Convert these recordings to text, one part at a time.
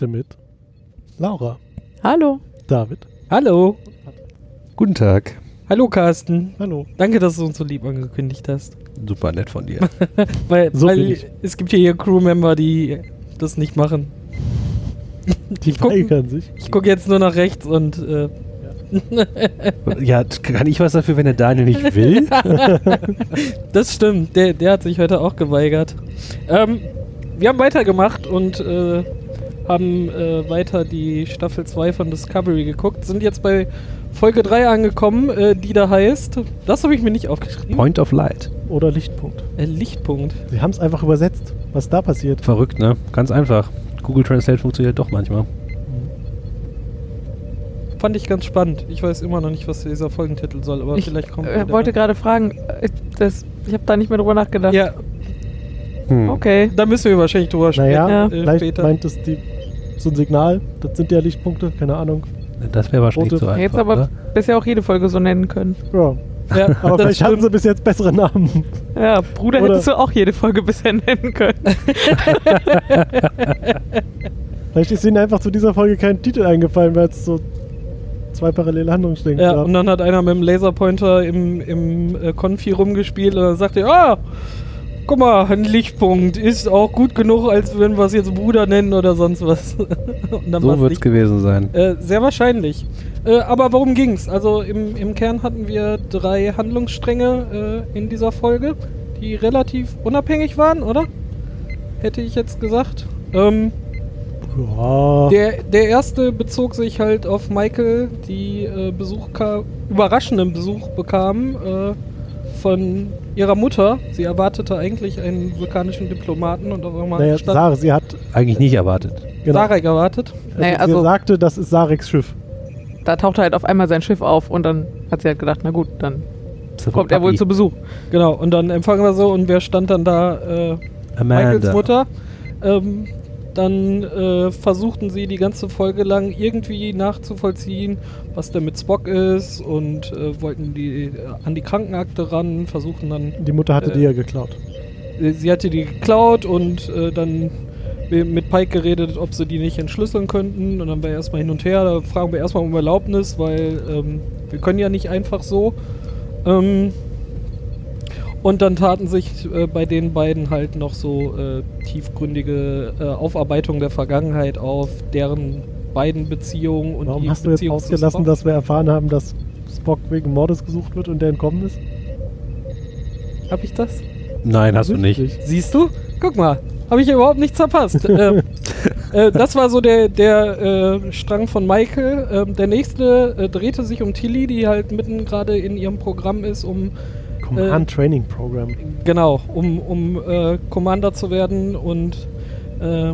Heute mit Laura, Hallo. David. Hallo. Guten Tag. Hallo Carsten. Hallo. Danke, dass du uns so lieb angekündigt hast. Super nett von dir. Weil, So weil ich. es gibt hier Crewmember, die das nicht machen. Die weigern sich. Ich gucke jetzt nur nach rechts und äh, ja, kann ich was dafür, wenn der Daniel nicht will? das stimmt. Der, der hat sich heute auch geweigert. Ähm, wir haben weitergemacht und äh, haben äh, weiter die Staffel 2 von Discovery geguckt. Sind jetzt bei Folge 3 angekommen, äh, die da heißt, das habe ich mir nicht aufgeschrieben, Point of Light. Oder Lichtpunkt. äh, Lichtpunkt. Sie haben es einfach übersetzt, was da passiert. Verrückt, ne? Ganz einfach. Google Translate funktioniert doch manchmal. Fand ich ganz spannend. Ich weiß immer noch nicht, was dieser Folgentitel soll, aber Ich vielleicht kommt äh, wieder. wollte gerade fragen, äh, das, ich habe da nicht mehr drüber nachgedacht. Ja, Hm. Okay. da müssen wir wahrscheinlich drüber sprechen. Naja, Ja. äh, vielleicht später. meint es die, so ein Signal. Das sind ja Lichtpunkte, keine Ahnung. Das wäre wahrscheinlich Rote- zu einfach. Jetzt aber oder? bisher auch jede Folge so nennen können. Ja. ja, Aber vielleicht hatten stimmt. sie bis jetzt bessere Namen. Ja, Bruder Oder- hättest du auch jede Folge bisher nennen können. Vielleicht ist ihnen einfach zu dieser Folge kein Titel eingefallen, weil es so zwei parallele Handlungsstränge Ja, gab. und dann hat einer mit dem Laserpointer im, im äh, Konfi rumgespielt und dann sagte er, ah, guck mal, ein Lichtpunkt ist auch gut genug, als wenn wir es jetzt Bruder nennen oder sonst was. und dann war's So wird es gewesen sein. Äh, sehr wahrscheinlich. Äh, aber worum ging's? Also im, im Kern hatten wir drei Handlungsstränge äh, in dieser Folge, die relativ unabhängig waren, oder? Hätte ich jetzt gesagt. Ähm, Ja. der, der erste bezog sich halt auf Michael, die äh, Besuch überraschenden Besuch bekam äh, von ihrer Mutter. Sie erwartete eigentlich einen vulkanischen Diplomaten und auf einmal naja, stand Sarah, sie hat. Eigentlich nicht erwartet. Genau, Sarek erwartet. Naja, sie also- sagte, das ist Sareks Schiff. Da tauchte halt auf einmal sein Schiff auf und dann hat sie halt gedacht, na gut, dann kommt er wohl zu Besuch. Genau, und dann empfangen wir so und wer stand dann da? Äh, Michaels Amanda. Mutter. Ähm, dann äh, versuchten sie die ganze Folge lang irgendwie nachzuvollziehen, was denn mit Spock ist und äh, wollten die äh, an die Krankenakte ran, versuchen dann Die Mutter hatte Äh, die ja geklaut. Sie- Sie hatte die geklaut und äh, dann mit Pike geredet, ob sie die nicht entschlüsseln könnten. Und dann war erstmal hin und her. Da fragen wir erstmal um Erlaubnis, weil ähm, wir können ja nicht einfach so. Ähm, und dann taten sich äh, bei den beiden halt noch so äh, tiefgründige äh, Aufarbeitungen der Vergangenheit auf, deren beiden Beziehungen und Warum die hast du jetzt ausgelassen, dass wir erfahren haben, dass Spock wegen Mordes gesucht wird und der entkommen ist? Hab ich das? Nein, hast du nicht. Siehst du? Guck mal, habe ich überhaupt nichts verpasst. ähm, äh, das war so der, der äh, Strang von Michael. Ähm, der nächste äh, drehte sich um Tilly, die halt mitten gerade in ihrem Programm ist, um Command Training Program. genau, um, um äh, Commander zu werden und äh,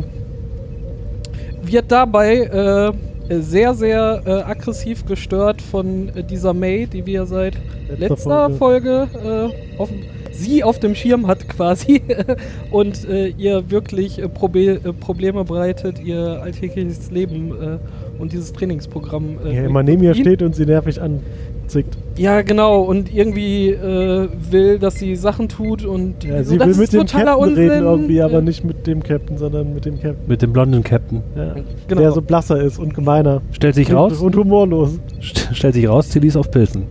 wird dabei äh, sehr, sehr äh, aggressiv gestört von äh, dieser May, die wir seit Letzter letzter Folge, äh, auf, sie auf dem Schirm hat quasi und äh, ihr wirklich äh, Probe äh, Probleme bereitet, ihr alltägliches Leben äh, und dieses Trainingsprogramm. Äh, Ja, immer neben ihr steht und sie nervig anzickt. Ja, genau, und irgendwie äh, will, dass sie Sachen tut und Ja, so, sie das will ist mit dem totaler Captain Unsinn. reden irgendwie, aber nicht mit dem Captain, sondern mit dem Captain. Mit dem blonden Captain. Ja. Genau. Der so blasser ist und gemeiner. Stellt sich und, raus, Und humorlos. st stellt sich raus, Tilly ist auf Pilzen.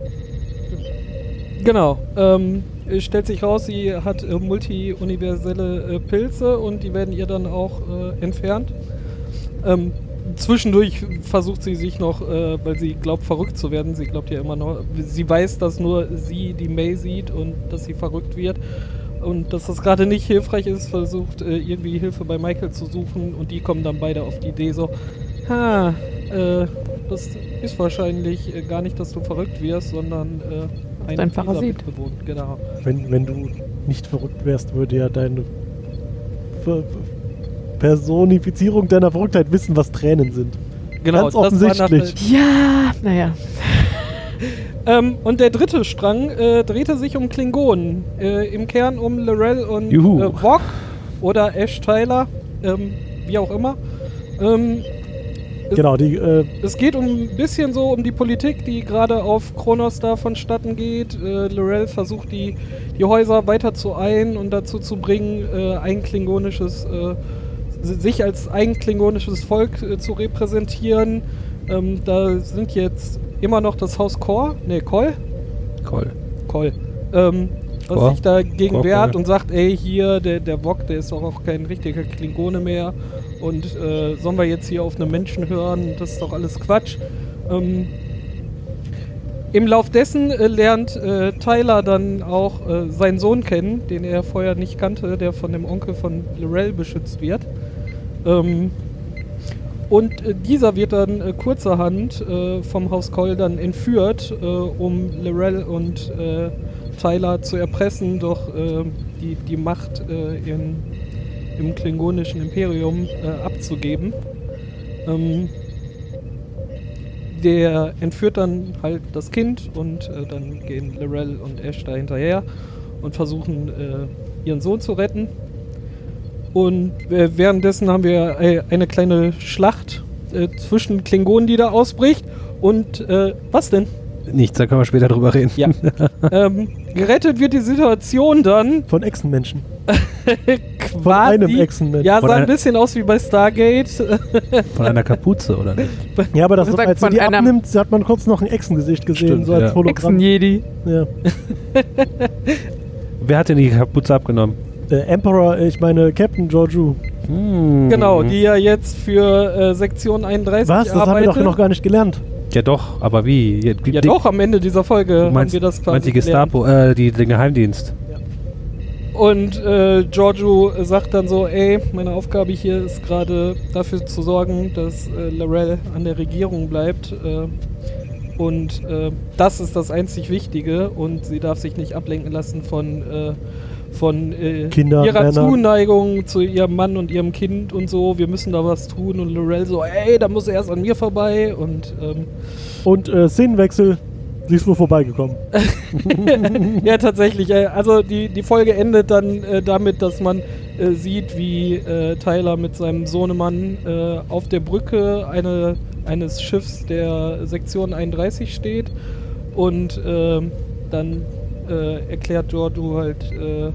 Genau. Ähm, stellt sich raus, sie hat äh, multi-universelle äh, Pilze und die werden ihr dann auch äh, entfernt. Ähm, zwischendurch versucht sie sich noch, äh, weil sie glaubt, verrückt zu werden. Sie glaubt ja immer noch, sie weiß, dass nur sie die May sieht und dass sie verrückt wird. Und dass das gerade nicht hilfreich ist, versucht äh, irgendwie Hilfe bei Michael zu suchen und die kommen dann beide auf die Idee so, ha, äh, das ist wahrscheinlich äh, gar nicht, dass du verrückt wirst, sondern äh, ein Ein Parasit. Genau. Wenn, wenn du nicht verrückt wärst, würde ja deine Ver Personifizierung deiner Verrücktheit wissen, was Tränen sind. Genau, Ganz das offensichtlich. Ja, naja. Ähm, und der dritte Strang äh, drehte sich um Klingonen. Äh, Im Kern um Lorel und Juhu. äh, Vog oder Ash Tyler, ähm, wie auch immer. Ähm, Genau, die, äh, es geht um ein bisschen so um die Politik, die gerade auf Kronos da vonstatten geht. Äh, Lorel versucht die, die Häuser weiter zu ein und dazu zu bringen, äh, ein klingonisches, äh, sich als ein klingonisches Volk äh, zu repräsentieren. Ähm, da sind jetzt immer noch das Haus Kor, ne, Kol, Cool. Kol, ähm, was Kor? sich dagegen Kor, wehrt Kol. und sagt, ey, hier, der, der Wok, der ist doch auch kein richtiger Klingone mehr und äh, sollen wir jetzt hier auf einen Menschen hören, das ist doch alles Quatsch. Ähm, Im Lauf dessen äh, lernt äh, Tyler dann auch äh, seinen Sohn kennen, den er vorher nicht kannte, der von dem Onkel von Lorel beschützt wird. Ähm, und äh, dieser wird dann äh, kurzerhand äh, vom Haus Coll dann entführt, um Lorel und Tyler zu erpressen, doch die, die Macht in, im klingonischen Imperium abzugeben. Ähm, der entführt dann halt das Kind und äh, dann gehen Lorel und Ash da hinterher und versuchen äh, ihren Sohn zu retten. Und äh, währenddessen haben wir äh, eine kleine Schlacht äh, zwischen Klingonen, die da ausbricht. Und äh, was denn? Nichts, da können wir später drüber reden. Ja. ähm, gerettet wird die Situation dann von Echsenmenschen. quasi. Von einem Echsenmenschen. Ja, sah ein bisschen aus wie bei Stargate. Von einer Kapuze, oder nicht? Ja, aber das als sie von die abnimmt, hat man kurz noch ein Echsengesicht gesehen, Stimmt, so als ja. Hologramm. Echsen-Jedi. Ja. Wer hat denn die Kapuze abgenommen? Äh, Emperor, ich meine Captain Georgiou. Hm. genau, die ja jetzt für äh, Sektion 31 Was? Das haben wir arbeitet. doch noch gar nicht gelernt. Ja doch, aber wie? Ja, die- ja doch, am Ende dieser Folge Du haben meinst, wir das quasi meinst die gelernt. Gestapo, äh, die, den Geheimdienst. Und äh, Giorgio sagt dann so, ey, meine Aufgabe hier ist gerade dafür zu sorgen, dass äh, Lorel an der Regierung bleibt. Äh, und äh, das ist das einzig Wichtige und sie darf sich nicht ablenken lassen von, äh, von äh, Kindern, ihrer Männern. Zuneigung zu ihrem Mann und ihrem Kind und so. Wir müssen da was tun. Und Lorel so, ey, da muss er erst an mir vorbei. Und ähm, Und äh, Szenenwechsel, sie ist wohl vorbeigekommen. ja, tatsächlich. Äh, also die, die Folge endet dann äh, damit, dass man äh, sieht, wie äh, Tyler mit seinem Sohnemann äh, auf der Brücke eine, eines Schiffs der Sektion 31 steht und ähm, dann äh, erklärt Giorgio halt, äh,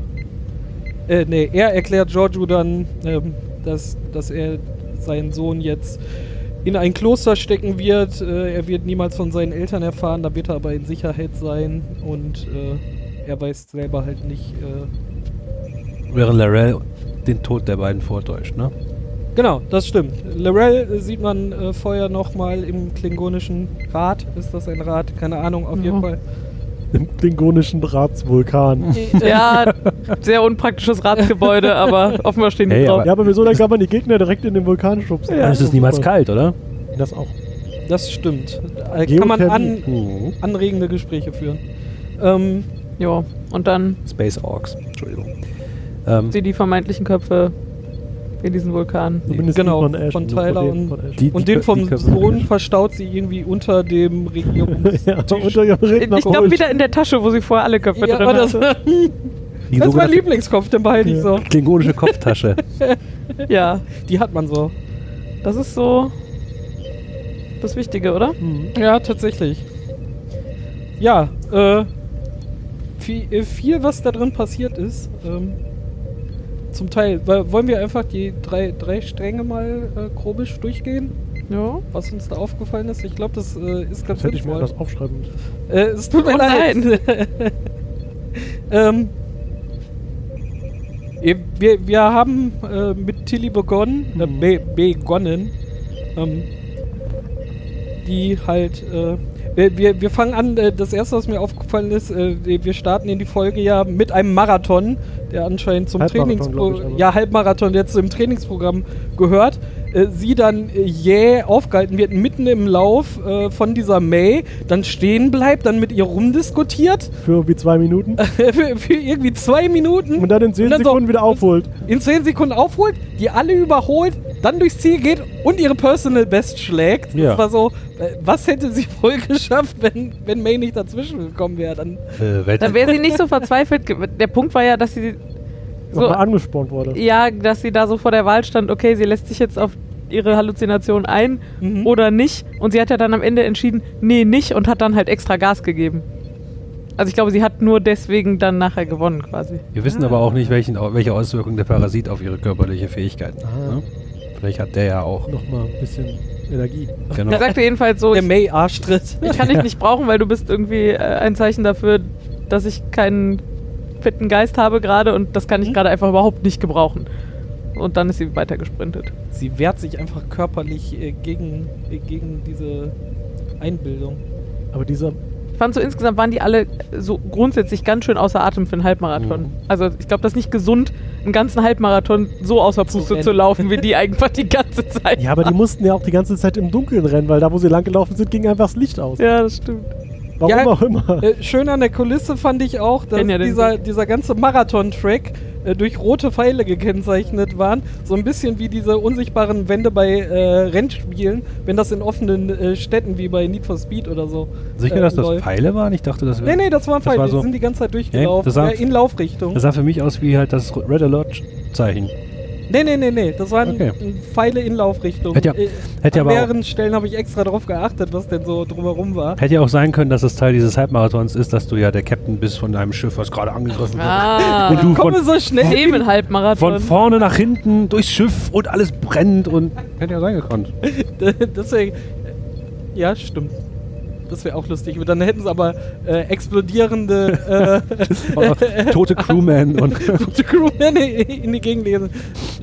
äh, nee, er erklärt Giorgio dann, ähm, dass, dass er seinen Sohn jetzt in ein Kloster stecken wird. Äh, er wird niemals von seinen Eltern erfahren, da wird er aber in Sicherheit sein und äh, er weiß selber halt nicht. Äh, Während Larell den Tod der beiden vortäuscht, ne? genau, das stimmt. Lorel äh, sieht man äh, vorher nochmal im klingonischen Rat. Ist das ein Rat? Keine Ahnung, auf Ja. jeden Fall. Im klingonischen Ratsvulkan. Ja, sehr unpraktisches Ratsgebäude, aber offenbar stehen die Hey, drauf. aber- Ja, aber wieso dann kann man die Gegner direkt in den Vulkan schubsen? Dann ist es niemals Super. kalt, oder? Das auch. Das stimmt. Äh, kann man an, anregende Gespräche führen. Ähm, Ja, und dann Space Orks, Entschuldigung. Ähm, sie die vermeintlichen Köpfe in diesen Vulkan. Zumindest Genau, Ash, von Tyler und- von die, und die, den vom Sohn verstaut sie irgendwie unter dem Regierungs... ja, unter ihrem Redner Ich glaube wieder in der Tasche, wo sie vorher alle Köpfe Ja, drin das, hatte. das die ist mein Lieblingskopf, den behalte ich Ja. so. klingonische Kopftasche. Ja, Die hat man so. das ist so das Wichtige, oder? Mhm. Ja, tatsächlich. Ja, äh, viel, äh, viel was da drin passiert ist. Ähm, zum Teil. Wollen wir einfach die drei, drei Stränge mal äh, grobisch durchgehen, Ja. was uns da aufgefallen ist? Ich glaube, das äh, ist ganz Das hätte ich mir sinnvoll. das aufschreiben müssen. Äh, es tut mir Oh leid. ähm, wir- wir, wir haben äh, mit Tilly begonnen, äh, Mhm. be begonnen, ähm, die halt, äh, wir, wir, wir fangen an, äh, das erste, was mir aufgefallen ist, äh, wir starten in die Folge ja mit einem Marathon, der anscheinend zum Halbmarathon, Trainingsprogramm, ja, Halbmarathon, der zum Trainingsprogramm gehört. Äh, sie dann äh, jäh aufgehalten wird, mitten im Lauf äh, von dieser May, dann stehen bleibt, dann mit ihr rumdiskutiert, Für irgendwie zwei Minuten. für, für irgendwie zwei Minuten. Und dann in 10 Und dann so- Sekunden wieder aufholt. in 10 Sekunden aufholt, die alle überholt, dann durchs Ziel geht und ihre Personal Best schlägt. Ja. Das war so, äh, was hätte sie wohl geschafft, wenn, wenn May nicht dazwischen gekommen wäre? Dann, Äh, Dann wäre sie nicht so verzweifelt. Der Punkt war ja, dass sie so, Nochmal angespornt wurde. ja, dass sie da so vor der Wahl stand, okay, sie lässt sich jetzt auf ihre Halluzination ein Mhm. oder nicht. Und sie hat ja dann am Ende entschieden, nee, nicht und hat dann halt extra Gas gegeben. Also ich glaube, sie hat nur deswegen dann nachher gewonnen quasi. Wir wissen aber auch nicht, welchen, welche Auswirkungen der Parasit auf ihre körperliche Fähigkeiten hat. Ah. Ne? Vielleicht hat der ja auch. Nochmal ein bisschen Energie. Genau. Er sagte jedenfalls so, der ich, May Arschtritt. ich kann dich nicht brauchen, weil du bist irgendwie äh, ein Zeichen dafür, dass ich keinen fitten Geist habe gerade und das kann ich Mhm. gerade einfach überhaupt nicht gebrauchen. Und dann ist sie weiter gesprintet. Sie wehrt sich einfach körperlich äh, gegen, äh, gegen diese Einbildung. Aber dieser, Ich fand so insgesamt waren die alle so grundsätzlich ganz schön außer Atem für einen Halbmarathon. Mhm. Also ich glaube, das ist nicht gesund, einen ganzen Halbmarathon so außer Zu Puste rennen. zu laufen, wie die einfach die ganze Zeit. ja, aber die mussten ja auch die ganze Zeit im Dunkeln rennen, weil da, wo sie lang gelaufen sind, ging einfach das Licht aus. Ja, das stimmt. Warum Ja, auch immer. Äh, schön an der Kulisse fand ich auch, dass ja dieser, dieser ganze Marathon-Track äh, durch rote Pfeile gekennzeichnet waren. So ein bisschen wie diese unsichtbaren Wände bei äh, Rennspielen, wenn das in offenen äh, Städten wie bei Need for Speed oder so. Sicher, äh, dass das läuft. Pfeile waren? Ich dachte, das wäre. Nee, nee, das waren Das Pfeile, war die so- sind die ganze Zeit durchgelaufen. das sah- äh, in Laufrichtung. Das sah für mich aus wie halt das Red Alert-Zeichen. Nee, nee, nee, nee, das waren Okay. Pfeile in Laufrichtung. Hätte ja- Äh, hätte An aber auch- mehreren Stellen habe ich extra drauf geachtet, was denn so drumherum war. Hätte ja auch sein können, dass es Teil dieses Halbmarathons ist, dass du ja der Captain bist von einem Schiff, was gerade angegriffen wird. Ah, Und du Komme von, so schnell. hin. Themenhalbmarathon. von vorne nach hinten durchs Schiff und alles brennt und. Hätte ja sein gekonnt. Deswegen. Ja, stimmt. Das wäre auch lustig. Dann hätten sie aber äh, explodierende äh, Tote Crewmen und. gute Crewmen in die Gegend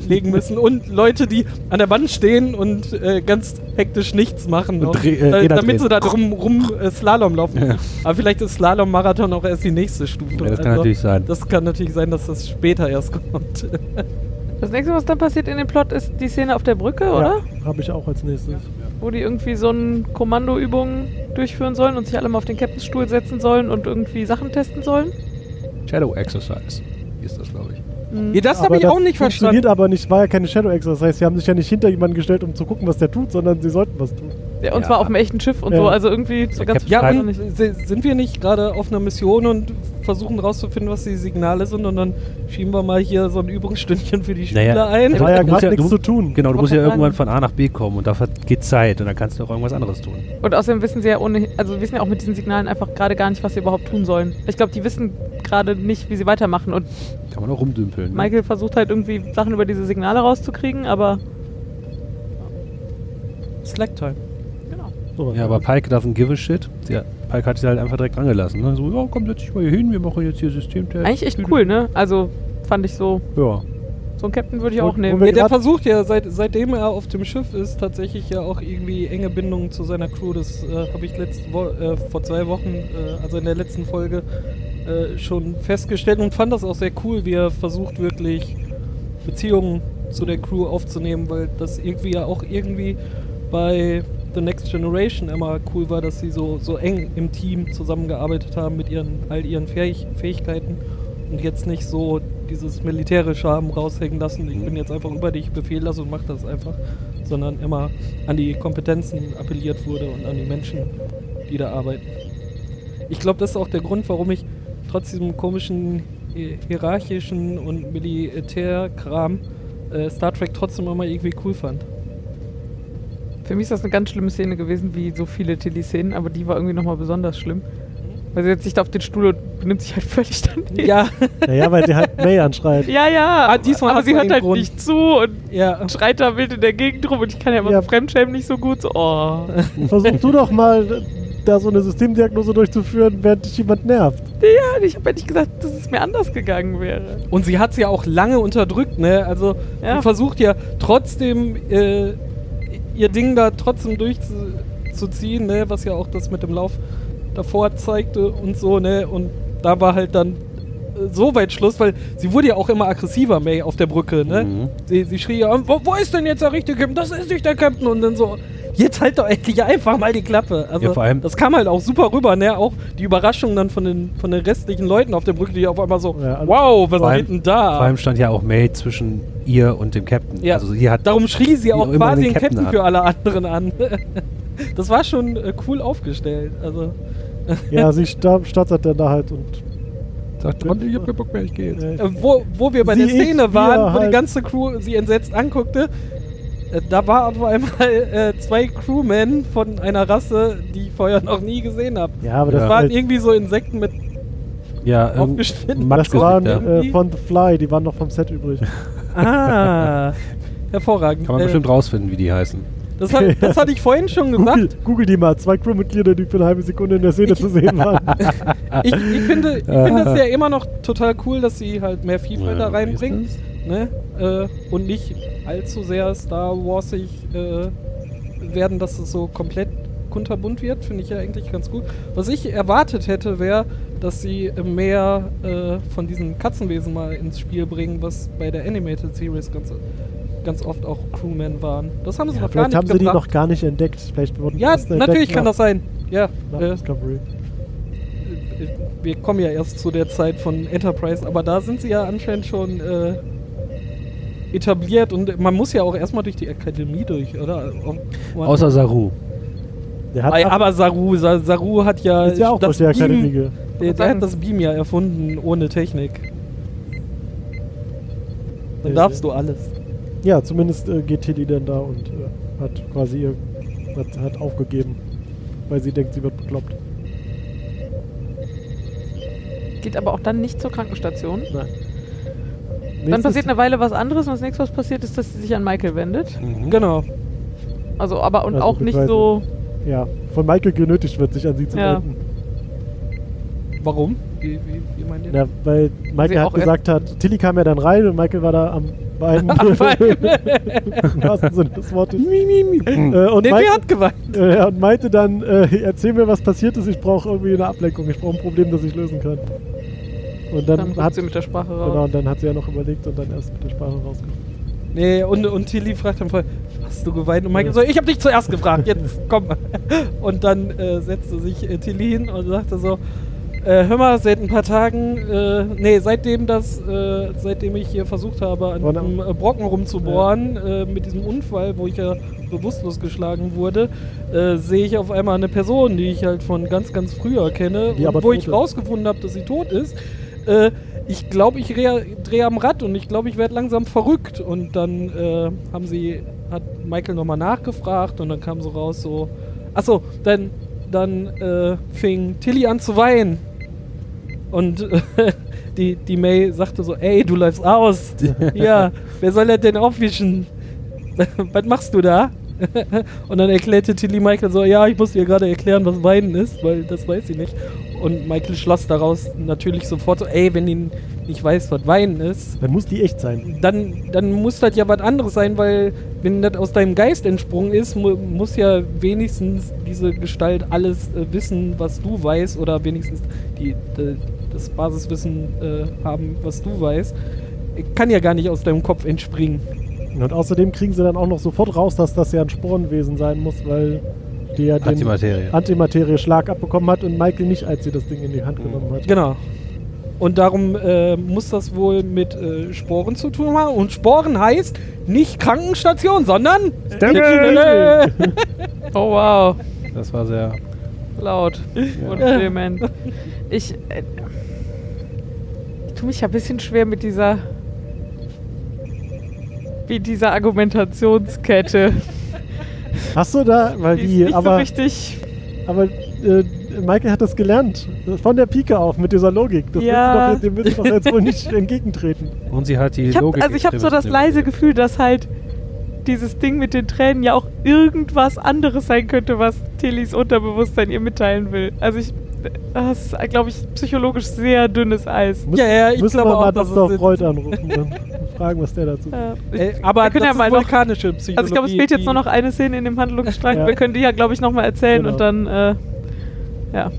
legen, müssen und Leute, die an der Wand stehen und äh, ganz hektisch nichts machen, noch, äh, äh, damit drehen. sie da drum rum äh, Slalom laufen. Ja. Aber vielleicht ist Slalom-Marathon auch erst die nächste Stufe. Also, Ja, das kann natürlich sein. Das kann natürlich sein, dass das später erst kommt. Das nächste, was dann passiert in dem Plot, ist die Szene auf der Brücke, oder? Ja, habe ich auch als nächstes. Wo die irgendwie so eine Kommandoübung durchführen sollen und sich alle mal auf den Captainstuhl setzen sollen und irgendwie Sachen testen sollen. Shadow Exercise. Hieß das, glaube ich. Mhm. Ja, das Aber habe ich auch nicht funktioniert verstanden. aber nicht, war ja keine Shadow Exercise. Sie haben sich ja nicht hinter jemanden gestellt, um zu gucken, was der tut, sondern sie sollten was tun. Ja, und Ja. zwar auf dem echten Schiff und Ja. so, also irgendwie so ganz Ja, und sind wir nicht gerade auf einer Mission und versuchen rauszufinden, was die Signale sind und dann schieben wir mal hier so ein Übungsstündchen für die Spieler Naja, ein? Da war ja Du musst gerade ja- nichts du- zu tun. Genau, du Wollte musst ja irgendwann von A nach B kommen und dafür geht Zeit und dann kannst du auch irgendwas anderes tun. Und außerdem wissen sie ja ohne, also wissen ja auch mit diesen Signalen einfach gerade gar nicht, was sie überhaupt tun sollen. Ich glaube, die wissen gerade nicht, wie sie weitermachen. Und Kann man auch rumdümpeln. Ne? Michael versucht halt irgendwie Sachen über diese Signale rauszukriegen, aber Slacktime. Genau. So, Ja, aber Pike doesn't give a shit. Ja, Pike hat sie halt einfach direkt angelassen. Ne? So, ja, komm, setz dich mal hier hin, wir machen jetzt hier Systemtest. Eigentlich echt cool, ne? Also fand ich so, Ja. so einen Captain würde ich auch nehmen. Ja, der versucht ja, seit, seitdem er auf dem Schiff ist, tatsächlich ja auch irgendwie enge Bindungen zu seiner Crew. Das äh, habe ich letzte Wo äh, vor zwei Wochen, äh, also in der letzten Folge, äh, schon festgestellt und fand das auch sehr cool, wie er versucht wirklich Beziehungen zu der Crew aufzunehmen, weil das irgendwie ja auch irgendwie bei The Next Generation immer cool war, dass sie so, so eng im Team zusammengearbeitet haben mit ihren all ihren Fähig Fähigkeiten und jetzt nicht so dieses militärische haben raushängen lassen, ich bin jetzt einfach über dich, befehl das und mach das einfach, sondern immer an die Kompetenzen appelliert wurde und an die Menschen, die da arbeiten. Ich glaube, das ist auch der Grund, warum ich trotz diesem komischen hi- hierarchischen und Militärkram äh, Star Trek trotzdem immer irgendwie cool fand. Für mich ist das eine ganz schlimme Szene gewesen, wie so viele Tilly-Szenen, aber die war irgendwie nochmal besonders schlimm. Weil sie setzt sich da auf den Stuhl und benimmt sich halt völlig daneben. Ja, Naja, weil sie halt May anschreit. Ja, ja. Ah, diesmal aber sie hört halt Grund. nicht zu und ja. schreit da wild in der Gegend rum und ich kann ja immer Ja. so Fremdschämen nicht so gut. So, oh. Versuch du doch mal, da so eine Systemdiagnose durchzuführen, während dich jemand nervt. Ja, ich habe ja nicht gesagt, dass es mir anders gegangen wäre. Und sie hat es ja auch lange unterdrückt, ne? Also Ja. sie versucht ja trotzdem äh, ihr Ding da trotzdem durchzuziehen, ne? Was ja auch das mit dem Lauf davor zeigte und so, ne? Und da war halt dann so weit Schluss, weil sie wurde ja auch immer aggressiver, May, auf der Brücke, ne? Mhm. Sie, sie schrie ja, wo, wo ist denn jetzt der richtige Captain? Das ist nicht der Captain. Und dann so, jetzt halt doch endlich einfach mal die Klappe. Also, Ja, vor allem- das kam halt auch super rüber, ne? Auch die Überraschung dann von den, von den restlichen Leuten auf der Brücke, die auf einmal so, Ja, also- wow, was geht denn da? Vor allem stand ja auch May zwischen ihr und dem Captain. Ja, Also sie hat Darum schrie sie auch quasi den den Captain, Captain für alle anderen an. das war schon äh, cool aufgestellt. Also, Ja, sie stottert dann da halt und. sagt, "Mann, ich hab keinen Bock mehr, ich gehe jetzt. Äh, wo, wo wir bei Sie, der Szene ich, waren, wo die halt. ganze Crew sie entsetzt anguckte, da war auf einmal äh, zwei Crewmen von einer Rasse, die ich vorher noch nie gesehen habe. ja, aber das Das war waren halt, irgendwie so Insekten mit Ja, ähm, das waren ja. äh, von The Fly, die waren noch vom Set übrig. Ah, hervorragend. Kann man Äh, bestimmt rausfinden, wie die heißen. das, hat, das hatte ich vorhin schon Google, gesagt. Google die mal, zwei Crewmitglieder, die für eine halbe Sekunde in der Szene zu sehen waren. Ich, ich finde ich finde es ja immer noch total cool, dass sie halt mehr Vielfalt da Ja, reinbringen. ist Ne? Äh, und nicht allzu sehr Star Warsig äh, werden, dass es so komplett kunterbunt wird, finde ich ja eigentlich ganz gut. Was ich erwartet hätte, wäre, dass sie mehr äh, von diesen Katzenwesen mal ins Spiel bringen, was bei der Animated Series ganz, ganz oft auch Crewmen waren. Das haben sie Ja, noch gar vielleicht nicht haben sie die gebracht. noch gar nicht entdeckt. Vielleicht wurden die ja, natürlich kann das sein. Ja, äh, Discovery. wir kommen ja erst zu der Zeit von Enterprise, aber da sind sie ja anscheinend schon äh, etabliert und man muss ja auch erstmal durch die Akademie durch, oder? Um- Außer Saru. Der aber Saru, Sa Saru hat ja, ist ja auch durch das die Akademie. Beam, ge- der, der hat das Beam ja erfunden ohne Technik. Dann darfst du alles. Ja, zumindest äh, geht Tilly dann da und äh, hat quasi ihr hat, hat aufgegeben, weil sie denkt, sie wird bekloppt. Geht aber auch dann nicht zur Krankenstation. Nein. Dann passiert eine Weile was anderes und das nächste, was passiert, ist, dass sie sich an Michael wendet. Mhm. Genau. Also, aber und Also auch nicht so. Ja, von Michael genötigt wird, sich an sie zu Ja. wenden. Warum? Wie, wie, wie meint ihr? Ja, weil Michael Sie hat auch gesagt hat, Tilly kam ja dann rein und Michael war da am Bein. Am Bein. Im wahrsten Sinne des Wortes. äh, und, nee, hat geweint. äh, ja, und meinte dann, äh, erzähl mir, was passiert ist, ich brauche irgendwie eine Ablenkung, ich brauche ein Problem, das ich lösen kann. Und dann, Dann, hat sie mit der Sprache raus. Genau, und dann hat sie ja noch überlegt und dann erst mit der Sprache rausgekommen. Nee, und, und Tilly fragt dann voll, hast du geweint? Und Michael so, ich hab dich zuerst gefragt, jetzt komm. Und dann äh, setzte sich äh, Tilly hin und sagte so, äh, hör mal, seit ein paar Tagen, äh, nee, seitdem das, äh, seitdem ich hier versucht habe, an einem äh, Brocken rumzubohren, äh, mit diesem Unfall, wo ich ja bewusstlos geschlagen wurde, äh, sehe ich auf einmal eine Person, die ich halt von ganz, ganz früher kenne, und wo ich rausgefunden habe, dass sie tot ist. Äh, ich glaube, ich drehe am Rad und ich glaube, ich werde langsam verrückt. Und dann äh, haben sie, hat Michael nochmal nachgefragt und dann kam so raus so, achso, dann, dann äh, fing Tilly an zu weinen. Und die, die May sagte so, ey, du läufst aus. ja, wer soll das denn aufwischen? was machst du da? und dann erklärte Tilly Michael so, ja, ich muss dir gerade erklären, was Weinen ist, weil das weiß sie nicht. Und Michael schloss daraus natürlich sofort so, ey, wenn die nicht weiß, was Weinen ist, Dann muss die echt sein. dann, dann muss das ja was anderes sein, weil wenn das aus deinem Geist entsprungen ist, mu muss ja wenigstens diese Gestalt alles äh, wissen, was du weißt, oder wenigstens die, de, das Basiswissen äh, haben, was du weißt. Kann ja gar nicht aus deinem Kopf entspringen. Und außerdem kriegen sie dann auch noch sofort raus, dass das ja ein Sporenwesen sein muss, weil die ja den Antimaterie. Antimaterie-Schlag abbekommen hat und Michael nicht, als sie das Ding in die Hand genommen hat. Genau. Und darum äh, muss das wohl mit äh, Sporen zu tun haben. Und Sporen heißt nicht Krankenstation, sondern! Oh wow, Das war sehr. laut und vehement. Ich, äh, ich tue mich ja ein bisschen schwer mit dieser wie dieser Argumentationskette. Hast du da, weil Die ist die, nicht so aber, richtig. aber äh, Michael hat das gelernt. Von der Pike auf mit dieser Logik. Das Ja. doch, dem du doch jetzt wohl nicht entgegentreten. Und sie hat die Ich hab, Logik. also ich habe so das leise Gefühl, dass halt dieses Ding mit den Tränen ja auch irgendwas anderes sein könnte, was Tillys Unterbewusstsein ihr mitteilen will. Also ich, das ist, glaube ich, psychologisch sehr dünnes Eis. Ja, ja, ich müssen glaube wir mal auch, dass Dr. Freud anrufen fragen, was der dazu Ja, aber wir können das ja ist mal noch, vulkanische Psychologie. also ich glaube, es fehlt jetzt nur noch eine Szene in dem Handlungsstrang. Ja. Wir können die ja, glaube ich, nochmal erzählen Genau. und dann, äh, ja.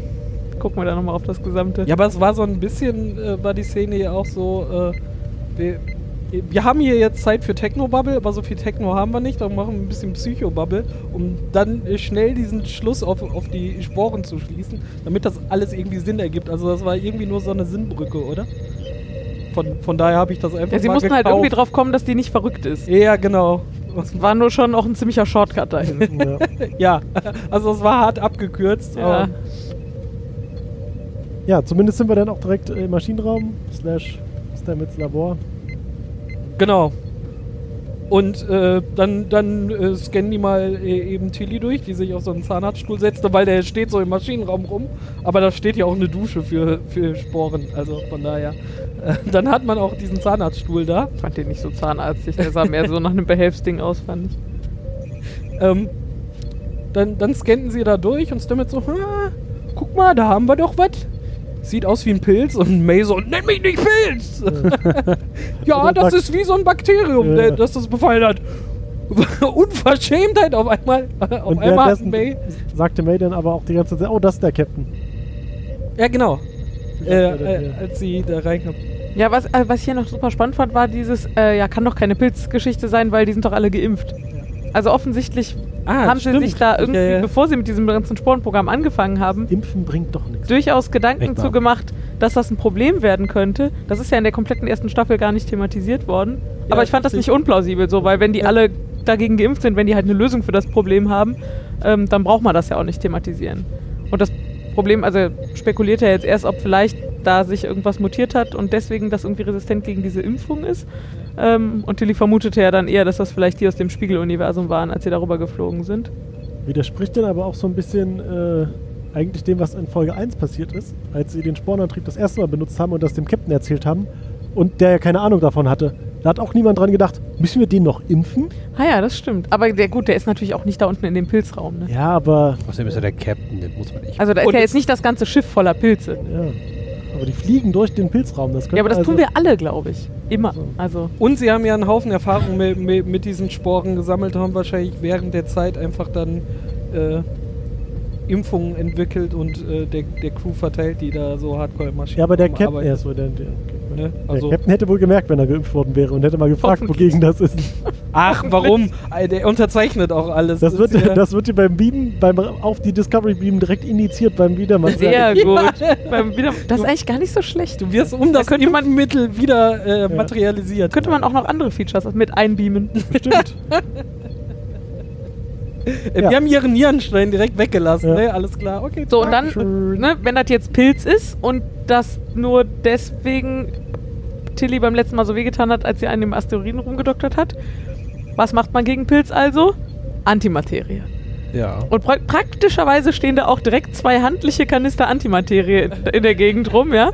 gucken wir da nochmal auf das Gesamte. Ja, aber es war so ein bisschen, äh, war die Szene ja auch so, äh, wir, wir haben hier jetzt Zeit für Techno-Bubble, aber so viel Techno haben wir nicht, darum machen wir ein bisschen Psycho-Bubble, um dann äh, schnell diesen Schluss auf, auf die Sporen zu schließen, damit das alles irgendwie Sinn ergibt. Also das war irgendwie nur so eine Sinnbrücke, oder? Von, von daher habe ich das einfach Ja, sie mal mussten halt gekauft. irgendwie drauf kommen, dass die nicht verrückt ist. Ja, genau. War nur schon auch ein ziemlicher Shortcut dahin. ja. Ja, also es war hart abgekürzt. Ja. ja, zumindest sind wir dann auch direkt im Maschinenraum, slash Stamets Labor. Genau. Und äh, dann, dann äh, scannen die mal äh, eben Tilly durch, die sich auf so einen Zahnarztstuhl setzte, weil der steht so im Maschinenraum rum. Aber da steht ja auch eine Dusche für, für Sporen. Also von daher. Dann hat man auch diesen Zahnarztstuhl da. Ich fand den nicht so zahnarztig, der sah mehr so nach einem Behelfsding aus, fand ich. Ähm, dann, dann scannten sie da durch und Stamets so, "Ah, guck mal, da haben wir doch was. Sieht aus wie ein Pilz und May so, nenn mich nicht Pilz! ja, das ist wie so ein Bakterium, Ja. das das befallen hat. Unverschämtheit auf einmal. Auf Und einmal May. sagte May dann aber auch die ganze Zeit, oh, das ist der Captain. Ja, genau. Äh, äh, als sie da reinkam. Ja, was, äh, was ich hier noch super spannend fand, war dieses, äh, ja, kann doch keine Pilzgeschichte sein, weil die sind doch alle geimpft. Also offensichtlich Ah, haben sie stimmt. sich da irgendwie, Ja, ja. bevor sie mit diesem ganzen Sporenprogramm angefangen haben, Impfen bringt doch nichts. durchaus Gedanken Echt wahr. zu gemacht, dass das ein Problem werden könnte. Das ist ja in der kompletten ersten Staffel gar nicht thematisiert worden. Ja, Aber ich fand das nicht unplausibel so, weil wenn die Ja. alle dagegen geimpft sind, wenn die halt eine Lösung für das Problem haben, ähm, dann braucht man das ja auch nicht thematisieren. Und das Problem, also spekuliert er jetzt erst, ob vielleicht da sich irgendwas mutiert hat und deswegen das irgendwie resistent gegen diese Impfung ist. Ähm, und Tilly vermutete ja dann eher, dass das vielleicht die aus dem Spiegeluniversum waren, als sie darüber geflogen sind. Widerspricht dann aber auch so ein bisschen äh, eigentlich dem, was in Folge 1 passiert ist, als sie den Spornantrieb das erste Mal benutzt haben und das dem Captain erzählt haben und der ja keine Ahnung davon hatte. Da hat auch niemand dran gedacht, müssen wir den noch impfen? Ah ja, das stimmt. Aber der gut, der ist natürlich auch nicht da unten in dem Pilzraum. Ne? Ja, aber Außerdem ist ja der Captain, den muss man nicht. Also da ist ja es- jetzt nicht das ganze Schiff voller Pilze. ja. Aber die fliegen durch den Pilzraum. Das Ja, aber das also, tun wir alle, glaube ich. Immer. So. Also Und sie haben ja einen Haufen Erfahrung mit, mit, mit diesen Sporen gesammelt, haben wahrscheinlich während der Zeit einfach dann äh, Impfungen entwickelt und äh, der, der Crew verteilt, die da so hardcore Maschinen Ja, aber der Captain, ja, so, der, der, Ne? der Also, Captain hätte wohl gemerkt, wenn er geimpft worden wäre und hätte mal gefragt, wogegen das ist. ach, warum? Der unterzeichnet auch alles. Das wird, ja- das wird dir beim Beamen, beim auf die Discovery Beam direkt initiiert beim Wiedermann. sehr Ja. gut. Beim wieder, das ist eigentlich gar nicht so schlecht. Du wirst um das könnte man- Impfmittel wieder äh, materialisiert. Könnte man auch noch andere Features mit einbeamen. Bestimmt. Äh, Ja. Wir haben ihren Nierenstein direkt weggelassen, Ja. ne? Alles klar, okay. So, und dann, ne, wenn das jetzt Pilz ist und das nur deswegen Tilly beim letzten Mal so wehgetan hat, als sie an dem Asteroiden rumgedoktert hat, was macht man gegen Pilz also? Antimaterie. Ja. Und pra praktischerweise stehen da auch direkt zwei handliche Kanister Antimaterie in, in der Gegend rum, ja.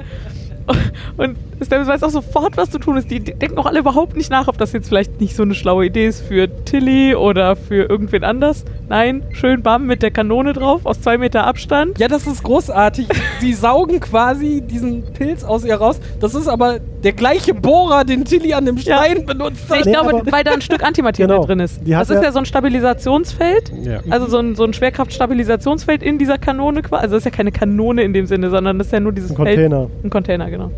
Und Stamets weiß auch sofort, was zu tun ist. Die, die denken auch alle überhaupt nicht nach, ob das jetzt vielleicht nicht so eine schlaue Idee ist für Tilly oder für irgendwen anders. Nein, schön bam mit der Kanone drauf, aus zwei Meter Abstand. Ja, das ist großartig. Sie saugen quasi diesen Pilz aus ihr raus. Das ist aber der gleiche Bohrer, den Tilly an dem Stein benutzt Ich hat. Nee, glaube, weil da ein Stück Antimaterie Genau. drin ist. Das ist ja- ja so ein Stabilisationsfeld. ja. Also so ein, so ein Schwerkraftstabilisationsfeld in dieser Kanone quasi. Also das ist ja keine Kanone in dem Sinne, sondern das ist ja nur dieses Ein Container. Feld. Ein Container, genau.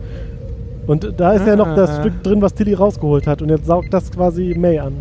Und da ist ja noch das Ah. Stück drin, was Tilly rausgeholt hat. Und jetzt saugt das quasi May an.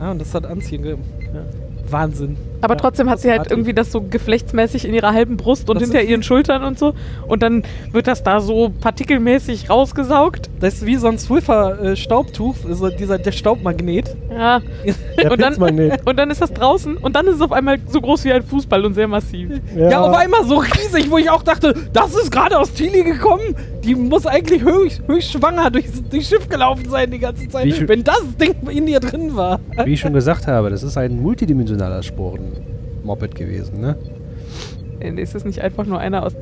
Ah, und das hat Anziehen gegeben. Ja. Wahnsinn. Aber Ja, trotzdem hat sie halt irgendwie das so geflechtsmäßig in ihrer halben Brust und Das hinter ihren Schultern und so. Und dann wird das da so partikelmäßig rausgesaugt. Das ist wie so ein Swiffer-Staubtuch, also dieser, der Staubmagnet. Ja. Der Und dann, und dann ist das draußen und dann ist es auf einmal so groß wie ein Fußball und sehr massiv. Ja. auf einmal so riesig, wo ich auch dachte, das ist gerade aus Tilly gekommen. Die muss eigentlich höchst, höchst schwanger durchs, durchs Schiff gelaufen sein die ganze Zeit, wenn das Ding in ihr drin war. Wie ich schon gesagt habe, das ist ein multidimensionaler Sporen-Moped gewesen, ne? Ist das nicht einfach nur einer aus